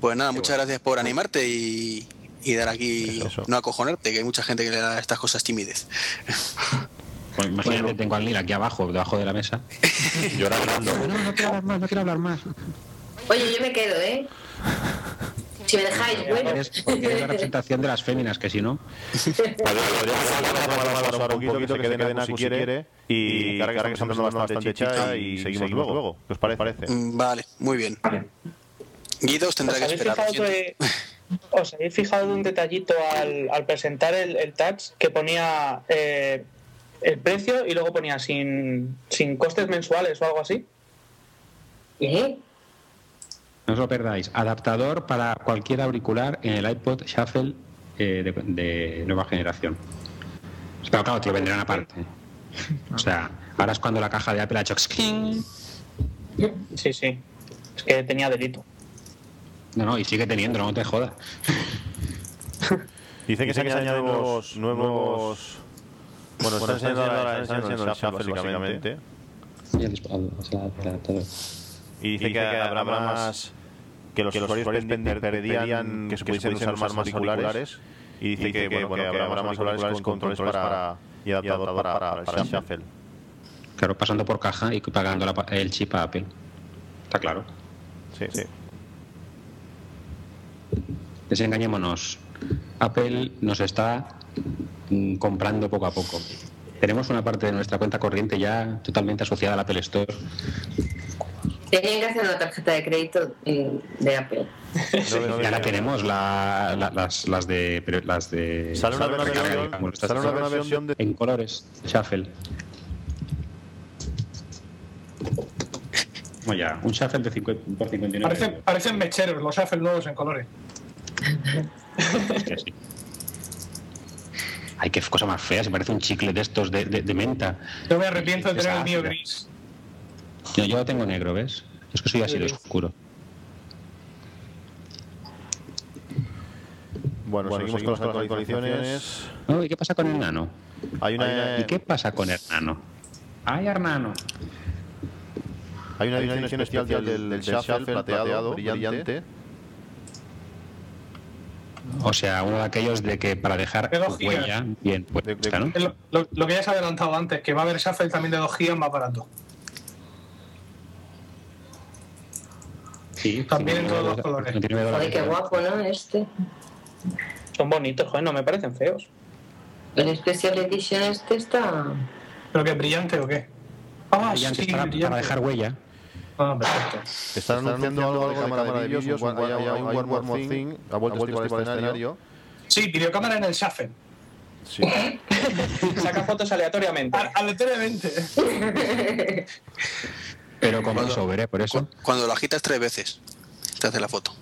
Pues nada, muchas gracias por animarte y, y dar aquí, Eso. no acojonarte, que hay mucha gente que le da a estas cosas timidez. Pues imagínate, Bueno. tengo al Lil aquí abajo, debajo de la mesa. Llorando. No, no quiero hablar más, no quiero hablar más. Oye, yo me quedo, ¿eh? Si me dejáis, bueno. Porque eres la representación de las féminas, que si no. un poquito, que se quede Naku si quiere y ahora que estamos hablando bastante chicha y seguimos luego. ¿Qué os parece? Mm, Vale, muy bien. Guido os tendrá ¿Os que esperar. ¿Os habéis fijado un detallito al, al presentar el, el touch que ponía eh, el precio y luego ponía sin, sin costes mensuales o algo así? ¿Eh? No os lo perdáis. Adaptador para cualquier auricular en el iPod Shuffle eh, de, de nueva generación. Pero claro, te lo vendrán aparte. O sea, ahora es cuando la caja de Apple ha hecho. Sí, sí. Es que tenía delito. No, no, y sigue teniendo, no te jodas. Dice que se añaden nuevos, nuevos... Bueno, están enseñando ahora están enseñando el shuffle, básicamente. Y dice que habrá más... Que los usuarios penden- pedían que se pudiesen usar más auriculares. Y dice que, bueno, que habrá más auriculares con controles para... Y adaptador para, para, para el shuffle. Claro, pasando por caja y pagando la pa- el chip a Apple. Está claro. Sí, sí. Desengañémonos. Apple nos está mm, comprando poco a poco. Tenemos una parte de nuestra cuenta corriente ya totalmente asociada al Apple Store. Tenían que hacer una tarjeta de crédito mm, de Apple. Ya la tenemos, la- la- las, las de. pero las de Sale una recarga, versión- digamos, estas sale una versión de- En colores, Shuffle. Bueno, ya, un Shuffle de 50 por 59 Parecen, parecen mecheros los Shuffle nuevos en colores. Sí. Ay, qué cosa más fea, se parece un chicle de estos de, de- de menta. Yo me arrepiento de tener el mío gris. Yo, yo lo tengo negro, ¿ves? Es que soy así de oscuro. Bueno, seguimos, con las actualizaciones. ¿Y qué pasa con el nano? Hay una, ¿Y qué pasa con Hernano? ¡Ay, Hernano! hay una edición especial del, del, del shuffle plateado, brillante. O sea, uno de aquellos de que para dejar De huella bien puesta, ¿no? Es Lo, lo- lo que ya se ha adelantado antes, que va a haber Shuffle también de 2 GB más barato. Sí, También en 59 todos los colores. 59 Joder, qué guapo, ¿no? Este. Son bonitos, joder, no me parecen feos. El Special Edition este está... ¿Pero qué brillante o qué? Ah, Brillante, sí, para, brillante. para dejar huella. Ah, perfecto. Están anunciando algo de cámara de vídeos, un, hay, hay un One More Thing, ha vuelto a al escenario. Sí, videocámara en el Shuffle. Sí. Saca fotos aleatoriamente. A- Aleatoriamente. Pero con voiceover, ¿eh? Por eso. Cu- Cuando lo agitas tres veces, te hace la foto.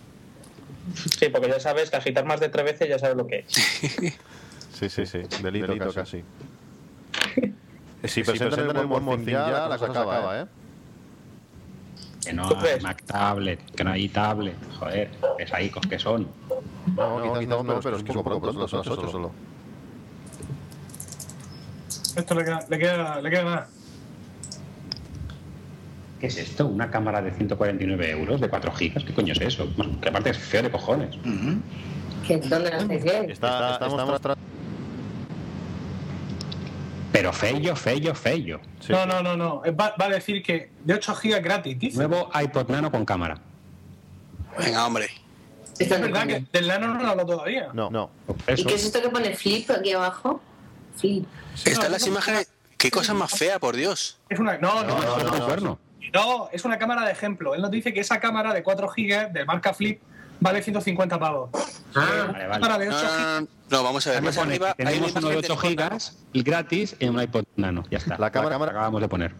Sí, porque ya sabes que agitar más de tres veces ya sabes lo que es. Sí, sí, sí. Delito, casi. Si presentan el One More Thing ya, la cosa acaba, ¿eh? Que no ¿Tú hay? Mac Tablet, que no hay tablet. Joder, es ahí que son. No, quizás no, pero es que un poco pronto, son las 8 solo. Esto le queda, le queda, le queda nada. ¿Qué es esto? ¿Una cámara de 149 euros de 4 gigas? ¿Qué coño es eso? Que aparte es feo de cojones. ¿Qué, ¿Dónde lo hacéis bien? Está, estamos tras... Pero feo, feo, feo. Sí. No, no, no, no. Va, va a decir que de 8 GB gratis, dice. Nuevo iPod Nano con cámara. Venga, hombre. Es no verdad que del nano no lo hablo todavía. No, no. ¿Y qué es esto que pone flip aquí abajo? Flip. Están las imágenes. Qué cosa más fea, por Dios. Es una, no, no, no, es un cuerno. no, es una cámara de ejemplo. Él nos dice que esa cámara de 4 GB de marca Flip vale 150 pavos. Ah, Vale, vale. Para de No, 8 no, no, no, no, vamos a ver. Más pone arriba que hay tenemos uno de imagen 8 del gigas y gratis en un iPod Nano. Ya está. La cámara- que acabamos de poner.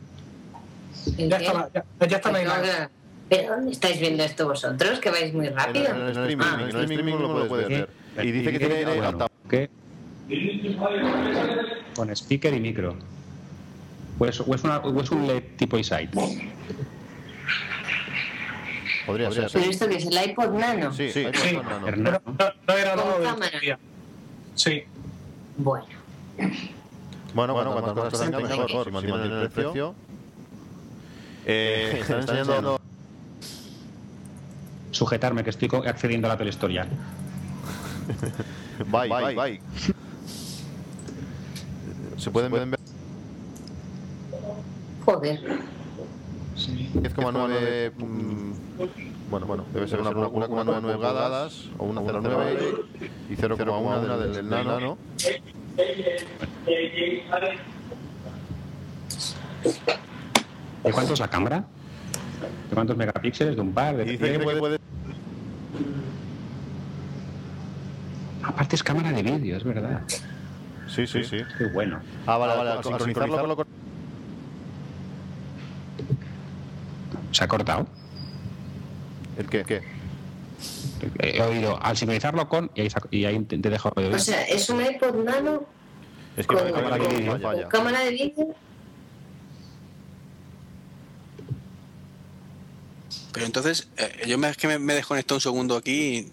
¿en Ya qué? está, la- ya, ya está la imagen. ¿Pero dónde estáis viendo esto vosotros? Que vais muy En rápido. el streaming, Ah, en el streaming no lo puedes ver. Y dice que tiene bueno, que con speaker y micro. Pues, o, es una, o es un LED tipo iSight. Podría ser. ¿Pero esto qué es? ¿El iPod Nano? Sí, sí. Sí. no, no, no. Hernán, Pero no, no era Con algo de cámara. Sí. Bueno. Bueno, bueno, cuantas más cosas tenga, mejor. Si mantienen el precio. Eh, están enseñando Sujetarme, que estoy accediendo a la ya. Bye, bye, bye. Se pueden ver Joder. 10,9. Bueno, bueno, debe ser una 1,9 pulgadas o una 0,9 y 0,1 del, del nano. ¿De cuánto es la cámara? ¿De cuántos megapíxeles? ¿De un par? ¿De dice que puede. Aparte es cámara de vídeo, es verdad. Sí, sí, sí. Qué bueno. Ah, vale, vale. Al sincronizarlo con ¿Se ha cortado? ¿El qué? ¿Qué? He oído al sincronizarlo con y ahí, y ahí te te dejo de oír. O sea, es un iPod Nano Es que con, la cámara con- que no con falla. cámara de vídeo. Pero entonces, eh, yo me, es que me, me desconecto un segundo aquí.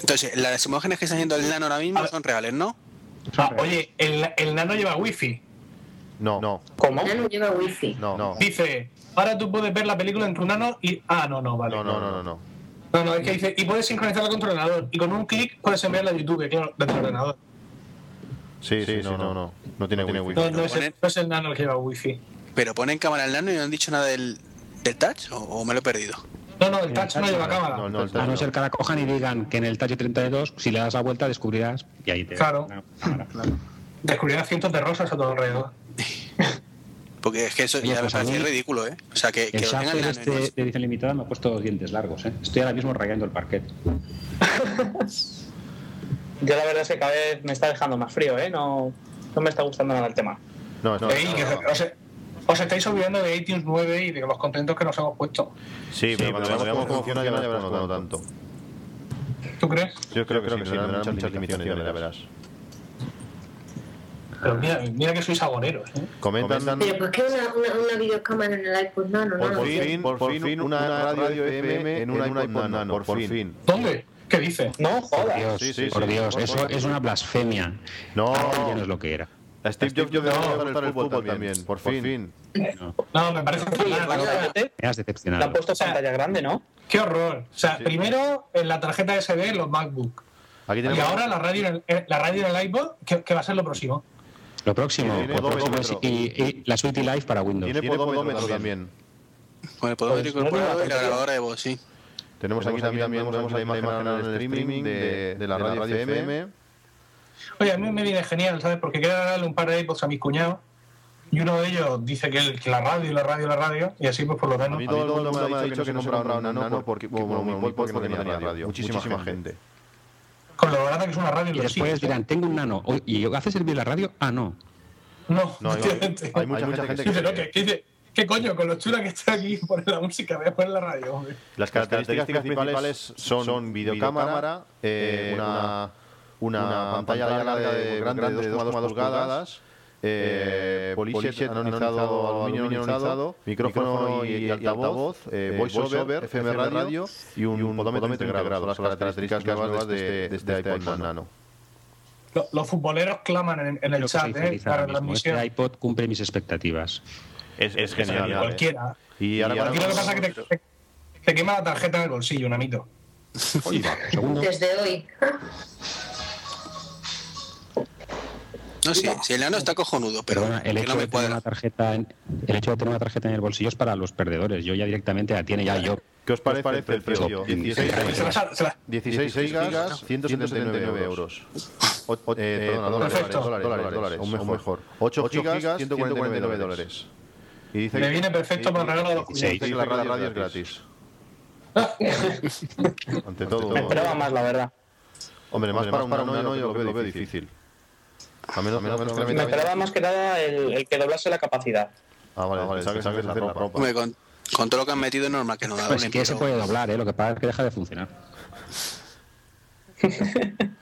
Entonces, las imágenes que están haciendo el nano ahora mismo son reales, ¿no? Ah, oye, el, el nano lleva wifi. No, no, ¿Cómo? El Nano lleva wifi. no, no. Dice, ahora tú puedes ver la película en tu nano y. Ah, no, no, vale. No, no, no, no, no. No, no, es que dice, y puedes sincronizarla con tu ordenador. Y con un clic puedes enviarla a YouTube, claro, desde el ordenador. Sí, sí, no, no, no. No tiene wifi. No, no, es el, ponen- no es el nano el que lleva wifi. Pero ponen cámara el nano y no han dicho nada del, del touch, o, o me lo he perdido. No, no, el touch no lleva cámara. No, no, el A no ser que la cojan y digan que en el Touch 32, si le das la vuelta, descubrirás y ahí te. Claro. la cámara. Descubrirás cientos de rosas a tu alrededor. Porque es que eso Oye, ya me pues a parece mí- ridículo, ¿eh? O sea, que, que El lo tengan este no- de edición limitada me ha puesto los dientes largos, ¿eh? Estoy ahora mismo rayando el parquet. Yo la verdad es que cada vez me está dejando más frío, ¿eh? No, no me está gustando nada el tema. No, no, Ey, no, que no. os, os estáis olvidando de iTunes 9 y de los contentos que nos hemos puesto. Sí, pero cuando veamos cómo funciona ya verás cómo no tanto. ¿Tú crees? Yo creo que sí, tendrán muchas limitaciones, ya verás. Pero mira, mira que sois agoneros, ¿eh? Comentan Pero ¿por qué una, una, una videocámara en el iPod Nano? No, por fin, por fin una radio FM en un iPod Nano, por fin. ¿Dónde? ¿Qué dice? No, Por joda. Dios, Sí, sí, por sí. Dios, eso por- es una blasfemia. No, ya no es lo que era. a Steve Jobs yo debo gustar el fútbol también, por fin. No, No, me parece te- me has decepcionado. han puesto pantalla grande, ¿no? Qué horror. O sea, Sí. primero en la tarjeta SD los MacBook. Aquí Y ahora la radio en el, eh, la radio en el iPod, que, que va a ser lo próximo. Lo próximo, Tiene lo próximo es podómetro. y, y la Suite Live para Windows. tiene podómetro también. Con el podómetro Pues incorporado y la grabadora de voz, sí. Tenemos aquí también vemos la imagen en el streaming de, de la radio FM. Oye, a mí me viene genial, ¿sabes? Porque quiero darle un par de iPods a mis cuñados. Y uno de ellos dice que, el- que la radio, la radio, la radio. Y así, pues por lo A menos. mí todo el mundo me ha dicho que no se compraba un nano porque, como muy poco porque no tenía radio. Muchísima gente. Con lo barata que es una radio Y después ¿eh? dirán, tengo un nano. ¿Y hace servir la radio? Ah, no. No, No, hay, hay mucha gente que Dice, no, sí. que, que dice, ¿qué coño? Con lo chula que está aquí, poner la música, voy a poner la radio. hombre. Las características principales son videocámara, eh, una, una pantalla larga de grande de 2,2 pulgadas, eh, polishet anonizado, aluminio anonizado, micrófono y, altavoz, eh, voiceover, FM radio y un, podómetro integrado. Son las características nuevas de, de este iPod Nano. Lo- Los futboleros claman en, en el chat, ¿eh? Para mismo, transmisión. Este iPod cumple mis expectativas. Es, es genial. ¿eh? Cualquiera. Y ahora Aquí lo que pasa es que te, te- te quema la tarjeta en el bolsillo, un amito. Desde hoy. No, sí, sí, el nano está cojonudo, pero Perdona, el hecho, no me de tener cuadra. una tarjeta en, el hecho de tener una tarjeta en el bolsillo es para los perdedores. Yo ya directamente la tiene ya yo. ¿Qué os parece, el precio? 16, Se la sal- se la- 16 gigas, 179 euros. O- o- eh, perdona, dólares, Perfecto. dólares, dólares, dólares, aún mejor. 8 gigas, 149 dólares. Y dice Me que- viene perfecto para el regalo de la radio es gratis. Ante todo. Me esperaba más, la verdad. Hombre, más para un nano yo lo veo difícil. A menos, menos, menos que la Me mitad- esperaba más que nada el, el que doblase la capacidad. Ah, vale, vale, saques, saques la ropa. Hombre, con, con todo lo que han metido es normal que no la Pues que se puede doblar, ¿eh? Lo que pasa es que deja de funcionar.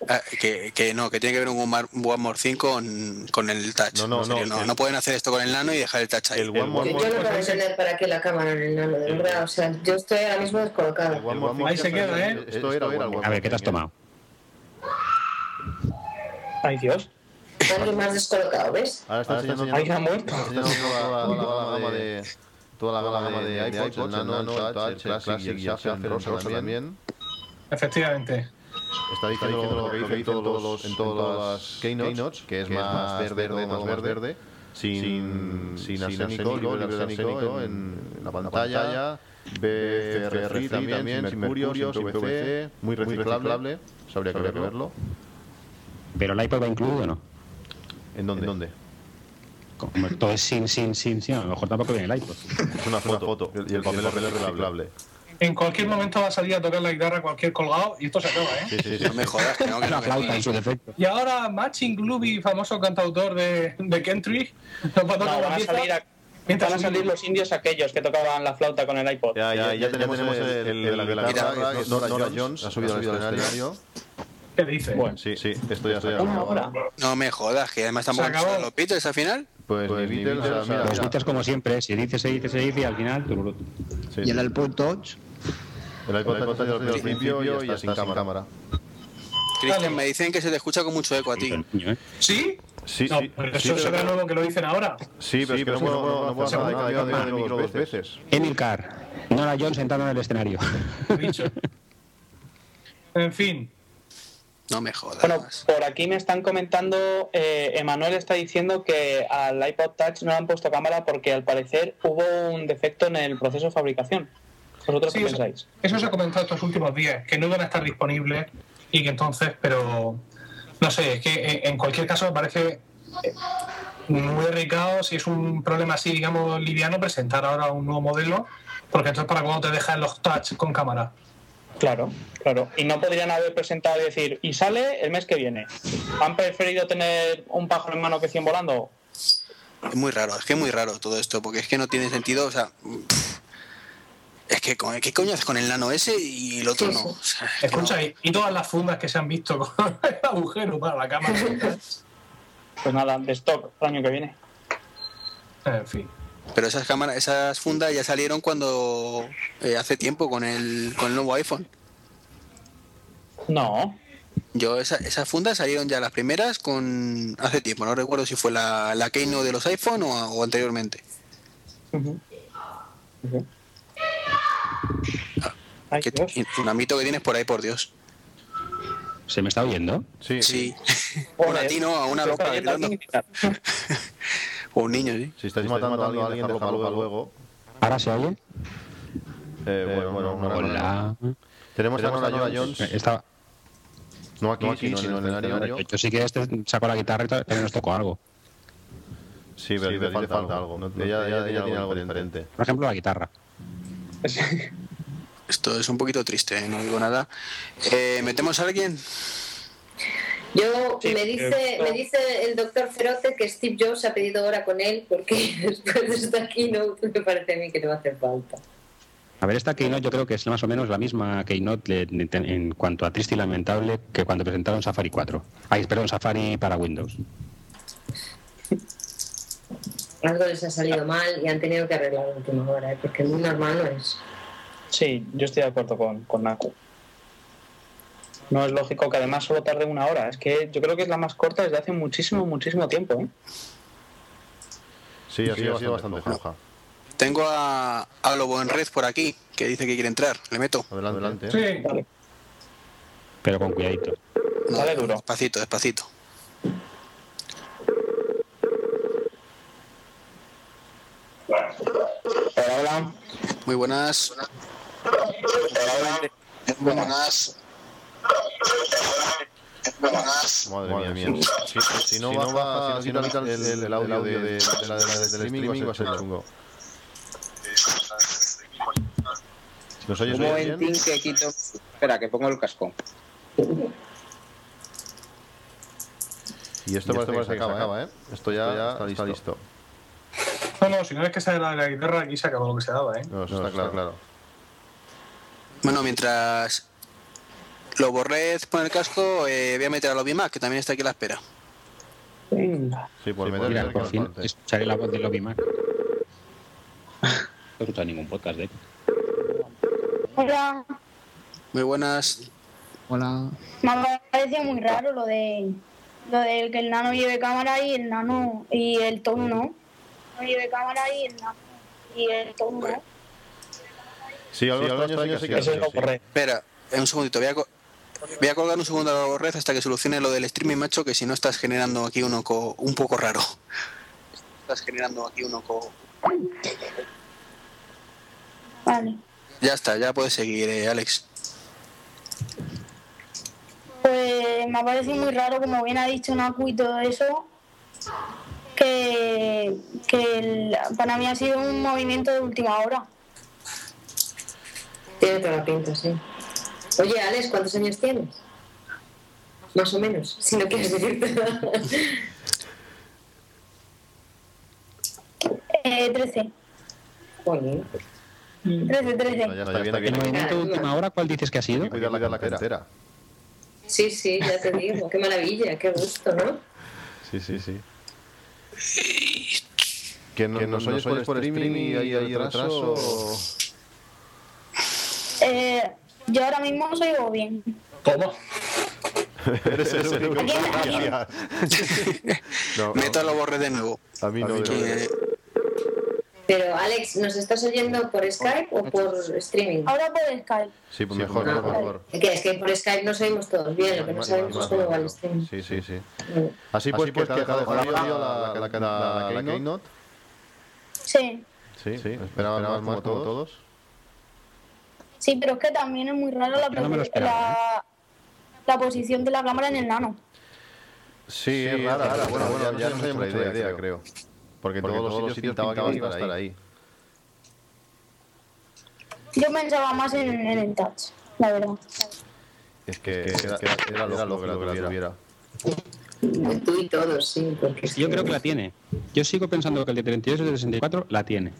Ah, que, que no, que tiene que ver un One More 5 con, con el touch. No, no, serio, no, no, no pueden hacer esto con el nano y dejar el touch ahí. El One More Yo, yo no puedo entender para qué la cámara en el nano, de verdad. O sea, yo estoy ahora mismo More Ahí se queda, ¿eh? Esto era el One A ver, ¿qué te has ¿eh? tomado? Ay, Dios. Alguien más descolocado, ¿ves? Ahora está enseñando Ahí ha muerto. toda, la gama de toda la gama de iPods, el Nano, el Touch, el Classic y el Shuffle, rosa también. Efectivamente. Está diciendo lo que dice en todos los en todas las keynotes, que es más verde, más verde, sin sin arsénico, libre de arsénico en la pantalla, BFR también, sin mercurio, sin PVC, muy reciclable, habría que verlo. ¿Pero el iPod va incluido o no? ¿En dónde? ¿En dónde? Como todo es sin, sin, sin, sin, a lo mejor tampoco viene el iPod. Es una foto y el papel es reciclable. En cualquier momento va a salir a tocar la guitarra cualquier colgado y esto se acaba, ¿eh? Sí, sí, sí. No me jodas, que no, que no me flauta en su defecto. Y ahora Matching Glooby, famoso cantautor de, de country, nos va a tocar van la pieza. a- mientras van a salir los indios aquellos que tocaban la flauta con el iPod. Ya, ya, ya tenemos el, el, el de la guitarra, Nora Jones, ha subido al escenario. ¿Qué dice? Bueno. Sí, sí, esto ya Una hora. No me jodas, que además estamos Se acabó. los Beatles al final. Pues, ni Beatles, o sea, mira, Los Beatles, como siempre, si dice, se dice, se dice y al final. sí, Y el iPod Touch, el iPod Touch desde el principio y ya está sin cámara. Cristian, me dicen que se te escucha con mucho eco a ti. Niño, ¿eh? ¿Sí? Sí, No, sí, pero sí, eso será pero- nuevo que lo dicen ahora. Sí, pero es que no puedo, no, no puedo hacer nada, he cambiado de micro dos veces. Emilcar, Nora Jones sentado en el escenario. Dicho. En fin, No me jodas. Bueno, por aquí me están comentando, eh, Emanuel está diciendo que al iPod Touch no le han puesto cámara porque al parecer hubo un defecto en el proceso de fabricación. ¿Vosotros Sí, qué eso, pensáis? eso se ha comentado estos últimos días, que no iban a estar disponibles y que entonces, pero no sé, es que eh, en cualquier caso me parece eh, muy arriesgado si es un problema así, digamos, liviano, presentar ahora un nuevo modelo, porque entonces para cuando te dejan los touch con cámara. Claro, claro. Y no podrían haber presentado y decir, y sale el mes que viene. ¿Han preferido tener un pájaro en mano que 100 volando? Es muy raro, es que es muy raro todo esto, porque es que no tiene sentido, o sea... pff, Es que, ¿qué coño haces con el nano ese y el otro Sí, no? O sea, es que Escucha, no. y todas las fundas que se han visto con el agujero para la cámara. Pues nada, de stock el año que viene. en fin. Pero esas cámaras, esas fundas ya salieron cuando eh, hace tiempo con el, con el nuevo iPhone. No, Yo esa- esas fundas salieron ya las primeras con hace tiempo. No recuerdo si fue la, la Keynote de los iPhone o, o anteriormente. Ay, ¿Qué Dios. tsunamito que tienes por ahí, por Dios? ¿Se me está oyendo? Sí, Sí. Joder, a ti no, a una loca O un niño, sí. Si estáis matando a alguien, dejarlo para luego. ¿Ahora se oye? Eh, bueno, bueno, no, no, no. Hola. Tenemos a Nora Jones, Eh, Estaba, no aquí, sino en el escenario. yo sí que este sacó la guitarra y también nos tocó algo. Sí, pero le falta algo. No, Ella ella- ella tiene algo diferente. Por ejemplo, la guitarra. Esto es un poquito triste, ¿eh? no digo nada. Eh, ¿Metemos a alguien? Yo Sí, me dice, eh, me dice el doctor Ferote que Steve Jobs ha pedido hora con él porque después de esta keynote me parece a mí que le va a hacer falta. A ver, esta Keynote yo creo que es más o menos la misma Keynote en, cuanto a triste y lamentable que cuando presentaron Safari 4. Ay, perdón, Safari para Windows. Algo les ha salido mal y han tenido que arreglar a última hora, ¿eh? porque muy normal no es. Sí, yo estoy de acuerdo con, con Naku. No es lógico que además solo tarde una hora. Es que yo creo que es la más corta desde hace muchísimo, muchísimo tiempo. ¿eh? Sí, ha sido bastante floja. Tengo a, a Lobo en red por aquí, que dice que quiere entrar. ¿Le meto? Adelante, adelante. Sí, Vale. Pero con cuidadito. No, Dale duro. Despacito, despacito. Hola, hola. Muy buenas. Muy buenas. Madre, mía. Si, si no baja, si no quita el, el, el audio de, de, de la, de la- del streaming, va a ser chungo. ¿Nos oyes Un bien? momentín que quito. Espera, que pongo el casco. Y esto parece que se acaba, ¿eh? Esto ya, está, listo. No, no, si no es que sale la, la guitarra, aquí se acabó lo que se daba, ¿eh? No, eso está claro, claro. Bueno, mientras lo borré pone el casco, eh, voy a meter a Lobby Mac, que también está aquí a la espera. Sí, por meter Mira, por que fin escucharé la voz de Lobby Mac. No he escuchado ningún podcast de él. Hola, Muy buenas. Hola. me ha parecido muy raro lo de lo del que el nano lleve cámara y el nano y el tono no. No lleve cámara y el nano y el tono no. Sí, algo extraño sí que sido, sí. correcto. Espera, eh, un segundito, voy a, voy a colgar un segundo a la red hasta que solucione lo del streaming, macho, que si no estás generando aquí un oco un poco raro. Estás generando aquí un oco. Vale. Ya está, ya puedes seguir, eh, Alex. Pues me ha parecido muy raro, como bien ha dicho Naku y todo eso, que, que el- para mí ha sido un movimiento de última hora. Tiene toda la pinta, sí. Oye, Alex, ¿cuántos años tienes? Más o menos, si no quieres decirte nada. Eh, 13. Joder. 13, 13. Ya está bien, ¿El movimiento de última hora cuál dices que ha sido? Hay que cuidar la, la cartera. Sí, sí, ya te digo. Qué maravilla, qué gusto, ¿no? Sí, sí, sí. Que, no, nos, oyes por, streaming y hay, hay retraso. Eh, yo ahora mismo os oigo bien. ¿Cómo? Eres el único. No, Meto lo borré de nuevo. a mí no. Que- Pero, Alex, ¿nos estás oyendo por Skype o por streaming? Ahora por Skype. Sí, pues mejor, mejor, mejor. Que es que por Skype nos oímos todos bien, lo que no sabemos es cómo va el streaming. Sí, sí, sí. Así pues, pues que te ha dejado la, la, la, la, la Keynote. Sí. Sí, sí. Esperaba como todos. Sí, pero es que también es muy raro la, no lo esperaba, la, la posición de la cámara en el nano. Sí, es rara. rara. Bueno, bueno, ya no sé mucha idea, idea, creo. Porque, Porque todos los sitios pintaba que iba a estar ahí. Yo pensaba más en, en el touch, la verdad. Es que era, era, era lógico que la tuviera. Tú y todos, sí, porque Yo creo que la tiene. Yo sigo pensando que el de 32 y el de 64 la tiene.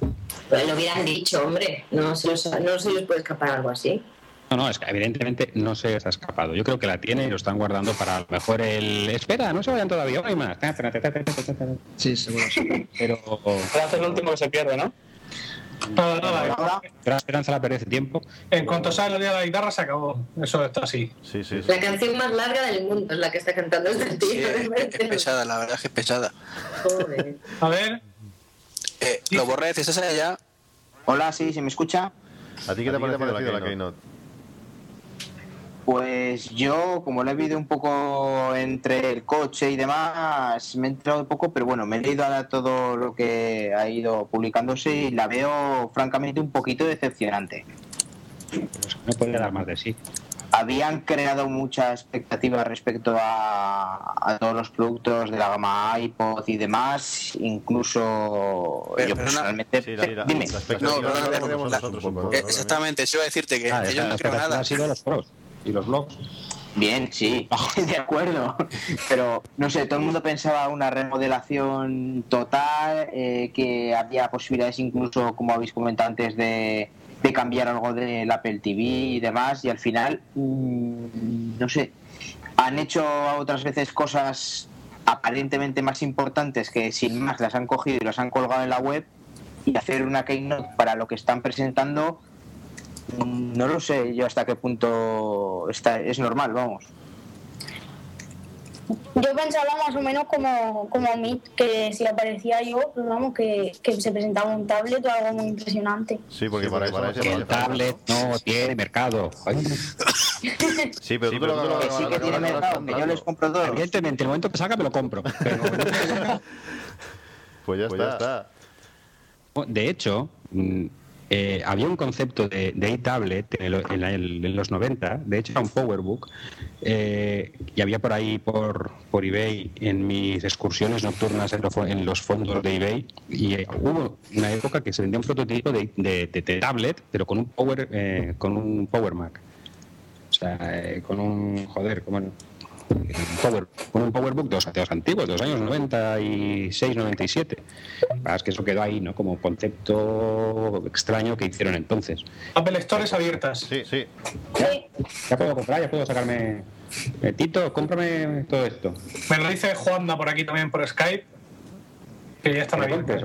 Pues lo hubieran dicho, hombre. No se, los, no se les puede escapar algo así. No, no, es que evidentemente no se les ha escapado. Yo creo que la tiene y lo están guardando para a lo mejor el... Espera, no se vayan todavía, hay más. Sí, seguro. Pero... Para hacer el último que se pierde, ¿no? Nada, nada. Pero Esperanza la perdió hace tiempo. En cuanto sale el día de la guitarra, se acabó. Eso está así. Sí, sí. La canción más larga del mundo es la que está cantando este tío. Sí, es, es pesada, la verdad es que es pesada. Joder. A ver, Eh, lo borré, ¿estás allá? Hola, sí, ¿se me escucha? ¿A ti qué te ha parecido la Keynote? Pues yo, como lo he visto un poco entre el coche y demás, me he enterado un poco, pero bueno, me he leído ahora todo lo que ha ido publicándose y la veo francamente un poquito decepcionante. Pues no puede dar más de sí. Habían creado mucha expectativa respecto a, a todos los productos de la gama iPod y demás, incluso Pero- yo pero personalmente... Sí, la, la, Dime. la No, expectativa pero la no, tenemos la- nosotros un poco. Exactamente, eso iba a decirte que Ah, ellos esa no creo nada. ha sido los pros y los blogs. Bien, sí, de acuerdo. Pero no sé, todo el mundo pensaba una remodelación total, eh, que había posibilidades incluso, como habéis comentado antes, de, de cambiar algo del Apple TV y demás. Y al final, mm, no sé, han hecho otras veces cosas aparentemente más importantes que sin más las han cogido y las han colgado en la web y hacer una keynote para lo que están presentando No lo sé yo hasta qué punto está, es normal, vamos. Yo pensaba más o menos como, como Meet, que si aparecía yo, pues vamos, que, que se presentaba un tablet o algo muy impresionante. Sí, porque para eso Que el tablet no tiene mercado. Sí, pero tú te lo Que sí que tiene mercado, que yo les compro dos. Evidentemente, el momento que salga me lo compro. Pero Pues ya Pues ya está. De hecho, mm, eh, había un concepto de, de e-tablet en, en en los 90, de hecho era un powerbook, eh, y había por ahí por, por eBay en mis excursiones nocturnas en, lo fo- en los fondos de eBay, y eh, hubo una época que se vendía un prototipo de, de- tablet, pero con un Power, con un Power Mac. O sea, con un, joder, como power, con un PowerBook de los, de los antiguos, de los años 96, 97. Es que eso quedó ahí, ¿no? Como concepto extraño que hicieron entonces. Apple Stores abiertas. Sí, sí. Ya puedo comprar, ya puedo sacarme. Eh, Tito, cómprame todo esto. Me lo dice Juanma por aquí también por Skype. Que ya están ¿Me abiertas.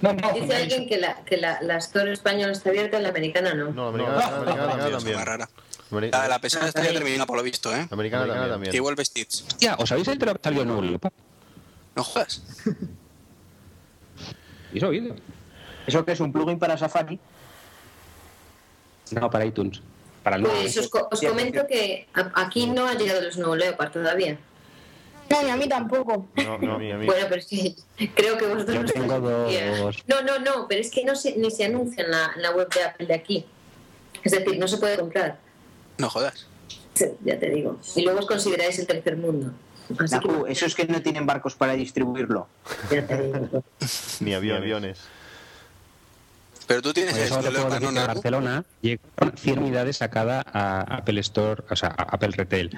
No, no, Dice alguien que la, que la, la store española está abierta y la americana no. No, la americana, la americana Dios, también. La, la pesada está ya terminada por lo visto, ¿eh? la americana también. Igual vestidos. Hostia, ¿os habéis enterado que salió nuevo Leopard? No jodas. ¿Habéis oído? ¿Eso que es un plugin para Safari? No, para iTunes. Para el nuevo. Pues os, co- os comento que aquí no ha llegado los nuevos Leopard todavía. No, ni a mí tampoco. No, no, a mí, a mí. Bueno, pero es que creo que vosotros Yo no tengo dos. No, no, no, pero es que no se, ni se anuncia en la, en la web de Apple de aquí. Es decir, no se puede comprar. No jodas. Sí, Ya te digo. Y luego os consideráis el tercer mundo. Así que Naku, eso es que no tienen barcos para distribuirlo. ya te digo. Ni aviones. aviones. Pero tú tienes el eso Leopard, decir ¿no? Barcelona llegaron 100 unidades a cada a Apple Store, o sea, a Apple Retail.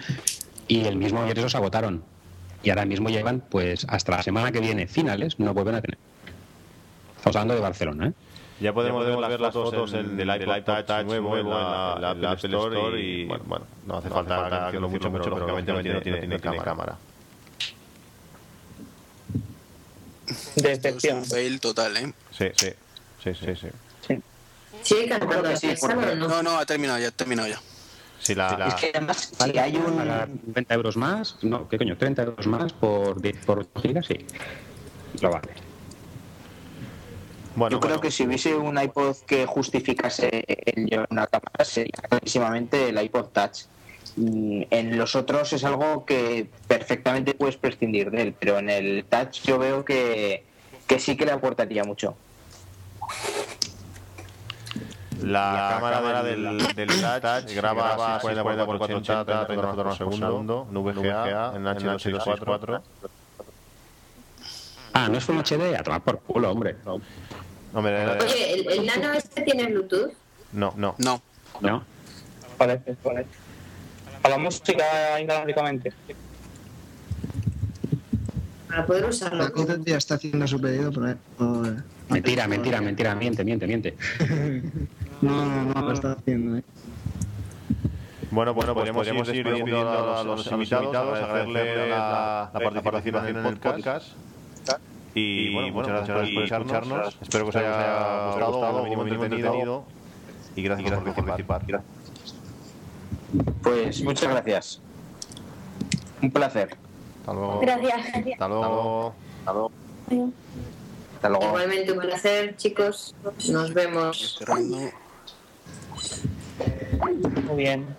Y el mismo ayer esos agotaron. Y ahora mismo llevan, pues, hasta la semana que viene, finales, no vuelven a tener. Estamos hablando de Barcelona, ¿eh? Ya podemos, ver las fotos del, del iPod Touch nuevo en la, en la Apple Store y, bueno, bueno, no hace falta hacerlo mucho, mucho, pero lógicamente no tiene, no tiene, no tiene cámara. Decepción. Es un fail total, ¿eh? Sí, sí, sí, sí, sí. ¿Sigue cantando que la sí, o no? No, no, ha terminado ya, ha terminado ya. Si la, Es que además, si hay un... Pagar 90 euros más, no, ¿qué coño? 30 euros más por 10 por 8 gigas, sí. Lo vale. Bueno, Yo creo bueno, que si hubiese un iPod que justificase el llevar una cámara sería clarísimamente el iPod Touch. En los otros es algo que perfectamente puedes prescindir de él, pero en el Touch yo veo que, que sí que le aportaría mucho. la, cámara del, del Touch graba 40 por 480, 30 fotos por segundo, en VGA, en H264. Ah, ¿no es Full HD? A tomar por culo, hombre. Hombre, era- Oye, ¿el, el nano este tiene Bluetooth? no, no. No. ¿No? Parece, parece. A la música inalámbricamente. Para poder usarlo. La cosa ya está haciendo su pedido por ahí. por- Mentira, mentira, mentira, miente, miente, miente. No, no, no, lo está haciendo. ¿eh? Bueno, bueno, pues podríamos ir despidiendo a los, invitados, agradecerle la, la participación en el podcast. Y, bueno, muchas gracias por escucharnos. Espero que os haya gustado, o mínimo entretenido. Y gracias, por participar. Pues muchas gracias. Un placer. Hasta luego. Gracias. Hasta luego. Hasta luego. Hasta luego. Igualmente un placer, chicos. Nos vemos. Muy bien.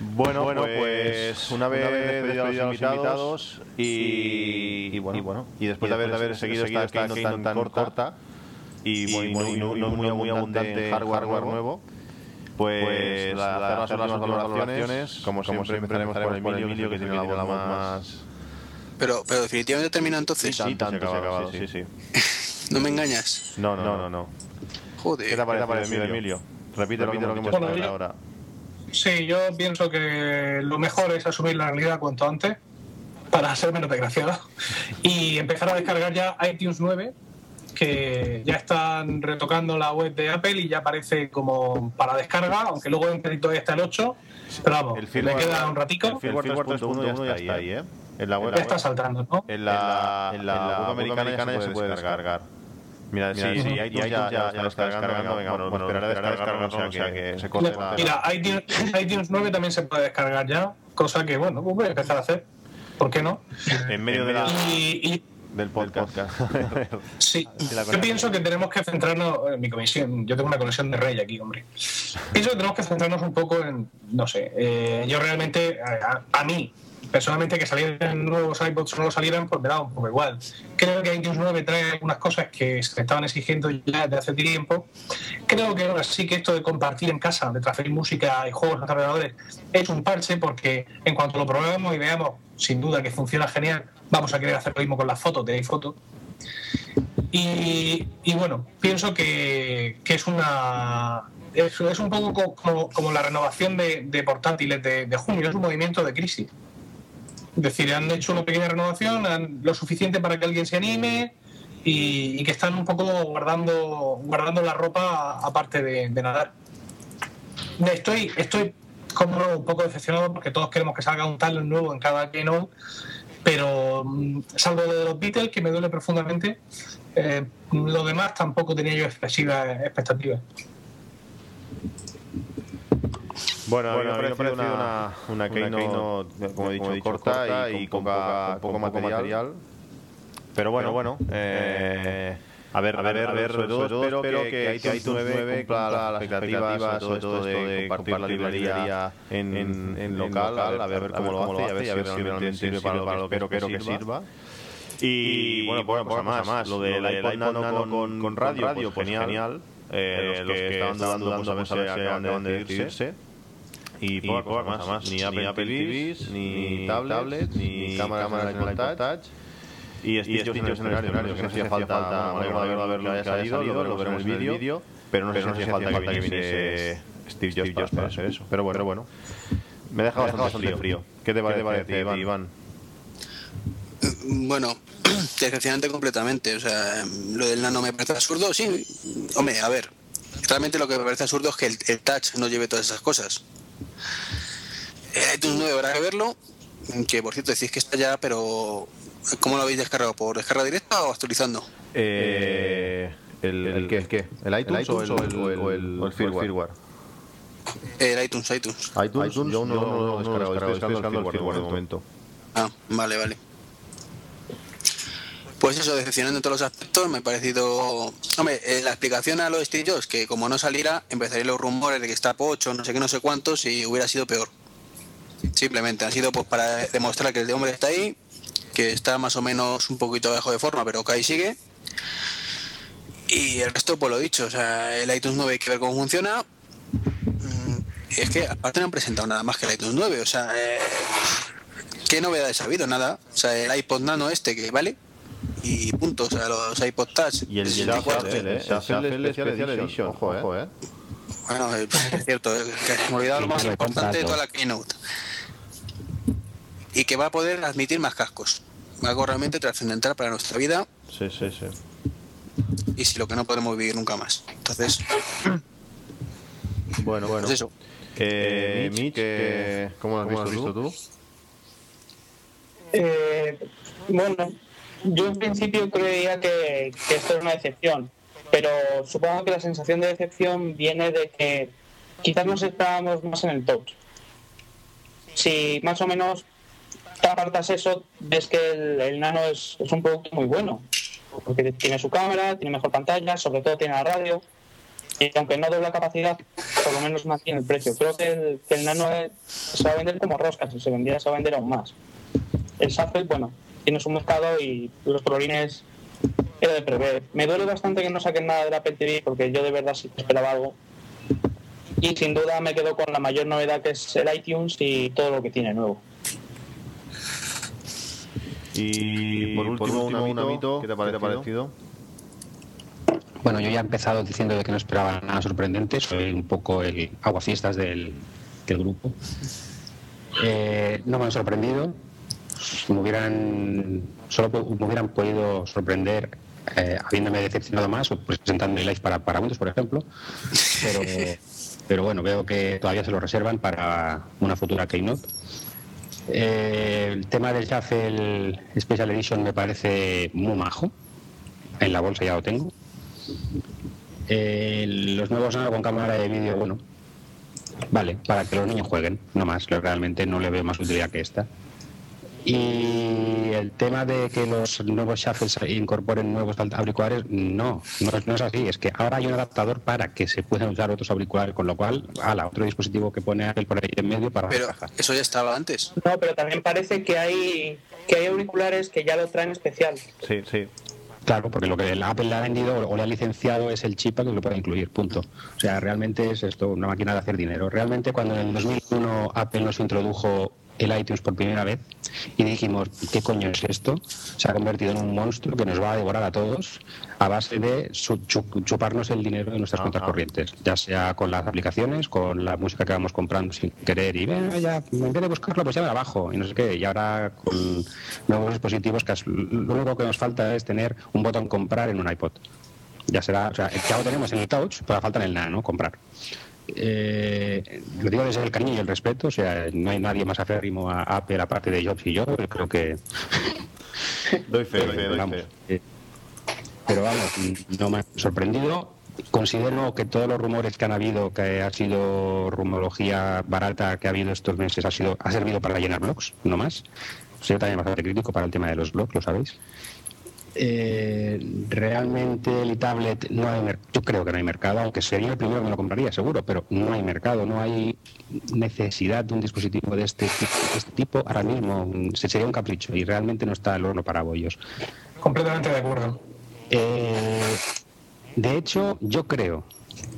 Bueno, bueno pues una vez despedido a los invitados y, y bueno, y bueno, y después de haber, de haber seguido esta, esta keynote tan, corta y, muy, muy, muy, muy, muy abundante en hardware, nuevo, pues, la, hacer las últimas valoraciones, como, siempre empezaremos por Emilio, que tiene la voz más... Pero, pero definitivamente termina entonces. Sí, tanto, se ha acabado, sí, sí. No me engañas. No, no, no, no. Joder. ¿Qué te ha parecido, Emilio? Repite, lo que hemos ahora. Sí, yo pienso que lo mejor es asumir la realidad cuanto antes para ser menos desgraciado y empezar a descargar ya iTunes 9 que ya están retocando la web de Apple y ya aparece como para descarga, aunque luego en crédito está el 8, pero vamos, El le queda un ratico, el firmware 3.1 ya está ahí, ¿eh? En la web, ya está saltando, ¿no? En la, en la, web americana, ya se puede descargar. Mira, Sí, sí, sí, sí, iTunes ya, ya, ya lo está descargando. Venga, bueno, bueno esperaré a descargarlo, o sea que se corte la... Mira, iTunes, iTunes 9 también se puede descargar ya, cosa que, bueno, pues voy a empezar a hacer. ¿Por qué no? En medio de la, Y, y- del podcast. sí, yo pienso que tenemos que centrarnos en mi comisión. Yo tengo una conexión de rey aquí, hombre. Pienso que tenemos que centrarnos un poco en, no sé, eh, yo realmente, a, a mí, personalmente, que salieran nuevos iPods o no salieran, pues me da un poco igual. Creo que iTunes 9 trae algunas cosas que se estaban exigiendo ya desde hace tiempo. Creo que ahora sí que esto de compartir en casa, de transferir música y juegos a ordenadores, es un parche porque en cuanto lo probemos y veamos, sin duda que funciona genial, vamos a querer hacer lo mismo con las fotos de iPhoto. Y, bueno, pienso que, que es una. Es, un poco co- como, como la renovación de, de portátiles de, de junio, es un movimiento de crisis. Es decir, han hecho una pequeña renovación, han- lo suficiente para que alguien se anime y, que están un poco guardando, guardando la ropa aparte de, nadar. Estoy, estoy como un poco decepcionado porque todos queremos que salga un talent nuevo en cada keynote, pero mm, salvo de los Beatles, que me duele profundamente, eh, lo demás tampoco tenía yo excesivas expectativas. Bueno, a mí me ha parecido una, una keynote, como he dicho, corta y con, poca, con poco material. Pero bueno, bueno, eh, a ver, a ver, a ver, sobre todo espero que, que iTunes 9 cumpla las expectativas, sobre todo esto de compartir la librería en, en, en local, a ver cómo lo hace y a ver si realmente sirve para lo que espero que sirva. Y bueno, pues cosa más, lo del iPod Nano con, con radio, pues genial. Eh, los que estaban dudando, dudando, pues a ver si acaban de decidirse. Y poca, cosa, más, ni Apple, TVs, ni tablets, ni cámara de iPod Touch. Y sitios en el escenario, que no hacía falta, de verlo que haya salido, lo veremos en el vídeo, pero no sé si hacía falta que viniese Steve Jobs para hacer eso. Pero bueno, bueno. Me deja bastante frío. ¿Qué te parece, Iván? Bueno, decepcionante completamente. O sea, lo del nano me parece absurdo. Sí, hombre, a ver. Realmente lo que me parece absurdo es que el, el touch no lleve todas esas cosas. El iTunes 9 habrá que verlo. Que por cierto decís que está ya, pero ¿cómo lo habéis descargado? ¿Por descarga directa o actualizando? Eh, el, el, qué, el qué? ¿El iTunes, o, el, o, el, o, el, o el firmware? El iTunes, iTunes. iTunes, yo no, no, no, no, no estoy descargando el firmware de momento. Ah, vale, vale. Pues eso, decepcionando en todos los aspectos, me ha parecido... Hombre, eh, la explicación a lo de Steve Jobs, que como no saliera, empezarían los rumores de que está pocho, no sé qué, no sé cuántos, y hubiera sido peor. Simplemente, ha sido pues para demostrar que el de hombre está ahí, que está más o menos un poquito bajo de forma, pero que ahí sigue. Y el resto, pues lo dicho, o sea, el iTunes 9 hay que ver cómo funciona. Mm, Es que aparte no han presentado nada más que el iTunes 9, o sea, eh, ¿qué novedades ha habido? Nada. O sea, el iPod Nano este que vale y punto, o sea, los iPod Touch. Y el 64, ¿eh? El Shuffle Special Edition, ojo, eh. Bueno, eh, es cierto, eh, que me he olvidado lo más importante de toda la keynote. Y que va a poder admitir más cascos. Algo realmente trascendental para nuestra vida Sí, sí, sí. y si lo que no podemos vivir nunca más. Entonces, Bueno, bueno. pues eso. Eh, Mitch, ¿qué- ¿cómo lo has visto tú? Eh, bueno, yo en principio creía que, esto era una decepción, pero supongo que la sensación de decepción viene de que quizás nos esperábamos más en el touch. Si más o menos apartas eso, ves que el, nano es, un producto muy bueno, porque tiene su cámara, tiene mejor pantalla, sobre todo tiene la radio, y aunque no dobla capacidad, por lo menos mantiene el precio. Creo que el, que el nano se va a vender como rosca, si se vendiera se va a vender aún más el Shuffle, bueno, tiene su mercado y los colorines era de prever. Me duele bastante que no saquen nada del Apple TV porque yo de verdad sí que esperaba algo. Y sin duda me quedo con la mayor novedad que es el iTunes y todo lo que tiene nuevo. Y por último, un amito, ¿qué te ha parecido? Bueno, yo ya he empezado diciendo de que no esperaba nada sorprendente, soy un poco el aguafiestas del, del grupo. Eh, no me han sorprendido, me hubieran, solo me hubieran podido sorprender eh, habiéndome decepcionado más o presentando el live para, para Windows, por ejemplo. Pero, pero bueno, veo que todavía se lo reservan para una futura Keynote. Eh, el tema del Shuffle Special Edition me parece muy majo. En la bolsa ya lo tengo. Eh, los nuevos Nano con cámara de vídeo, bueno, vale, para que los niños jueguen, no más. Realmente no le veo más utilidad que esta. Y el tema de que los nuevos shuffles incorporen nuevos auriculares, no, no es, no es así. Es que ahora hay un adaptador para que se puedan usar otros auriculares, con lo cual, ala, otro dispositivo que pone Apple por ahí en medio para Pero eso ya estaba antes. No, pero también parece que hay que hay auriculares que ya lo traen especial. Sí, sí. Claro, porque lo que el Apple le ha vendido o le ha licenciado es el chip para que lo pueda incluir, punto. O sea, realmente es esto una máquina de hacer dinero. Realmente cuando en el 2001 Apple nos introdujo el iTunes por primera vez y dijimos, ¿qué coño es esto? Se ha convertido en un monstruo que nos va a devorar a todos a base de chuparnos el dinero de nuestras cuentas corrientes, ya sea con las aplicaciones, con la música que vamos comprando sin querer y "Venga, ya, en vez de buscarlo, pues ya me la bajo y no sé qué. Y ahora con nuevos dispositivos, que lo único que nos falta es tener un botón comprar en un iPod. Ya será, o sea, ya lo tenemos en el Touch, pero falta en el Nano comprar. Eh, lo digo desde el cariño y el respeto, o sea, no hay nadie más aférrimo a Apple aparte de Jobs y yo, creo que... Doy fe, doy fe, doy Vamos, fe. eh, pero vamos, no me ha sorprendido. Considero que todos los rumores que han habido, que ha sido rumorología barata que ha habido estos meses, ha sido ha servido para llenar blogs, no más. Soy también bastante crítico para el tema de los blogs, lo sabéis. Eh, realmente el tablet no hay yo creo que no hay mercado aunque sería el primero que me lo compraría seguro pero no hay mercado no hay necesidad de un dispositivo de este, tipo- de este tipo ahora mismo mm, se- sería un capricho y realmente no está el horno para bollos Completamente de acuerdo. eh, de hecho, yo creo,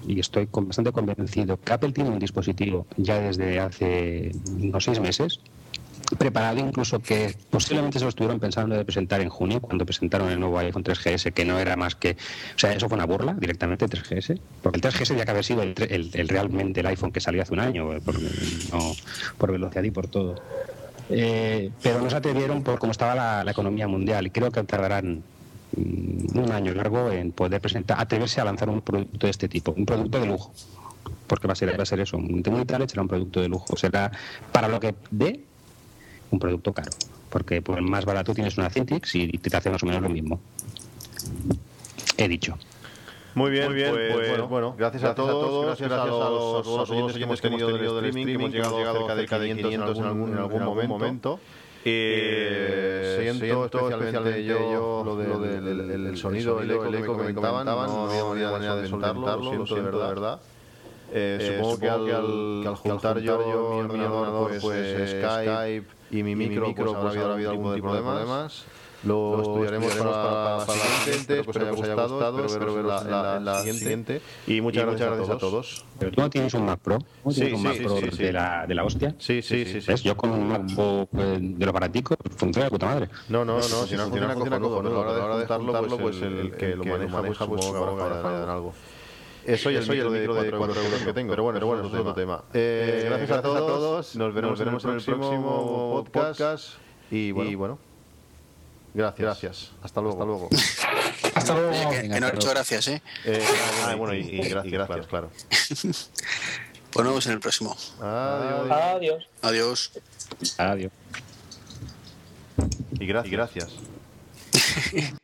y estoy con- bastante convencido, que Apple tiene un dispositivo ya desde hace unos seis meses, preparado incluso que posiblemente se lo estuvieron pensando de presentar en junio, cuando presentaron el nuevo iPhone 3GS, que no era más que... O sea, eso fue una burla directamente, 3GS, porque el 3GS ya que haber sido el, el- el realmente el iPhone que salió hace un año, por, no, por velocidad y por todo. Eh, pero no se atrevieron por cómo estaba la, economía mundial y creo que tardarán mm, un año largo en poder presentar, atreverse a lanzar un producto de este tipo, un producto de lujo. Porque va a ser, va a ser eso, un tablet será un producto de lujo. Será para lo que dé un producto caro. Porque por más barato tienes una Cintiq y te hace más o menos lo mismo. He dicho. Muy bien, pues, bueno, gracias, a todos, gracias, a los, a los oyentes que hemos tenido del streaming, que hemos llegado a cerca de 500 en algún, en algún momento. Eh, siento especialmente yo lo, de- lo del el- el sonido, el eco, el eco que me comentaban, no había manera de solventarlo, lo siento de verdad. Eh, supongo que al, que al juntar yo mi ordenador, pues, Skype y mi micro, pues habrá habido algún tipo de problemas. Lo estudiaremos para, para la siguiente, espero que os haya gustado, espero veros en la, en la siguiente. Y muchas, gracias, a todos. Pero tú no tienes un Mac Pro. ¿No Sí, un sí, Mac sí, Pro sí, sí. de, la, de la hostia. Sí, sí, sí. Yo con un MacBook eh, de lo baratico funciona de puta madre. No, no, no, si no funciona, funciona cojonudo, pero a la hora de juntarlo, pues el, el que lo maneja, pues supongo que habrá fallado en algo. Eso y el, micro de 4 euros que tengo, pero bueno, pero bueno, eso es otro tema. Eh, gracias, a todos, nos veremos, en el próximo podcast y bueno, y bueno, gracias, gracias, hasta luego. Hasta luego. Hasta luego. Que, que no he dicho gracias, ¿eh? Eh, ah, bueno, y, y gracias, gracias, claro. Pues nos vemos en el próximo. Adiós. Adiós. Adiós. Adiós. Y gracias. Y gracias.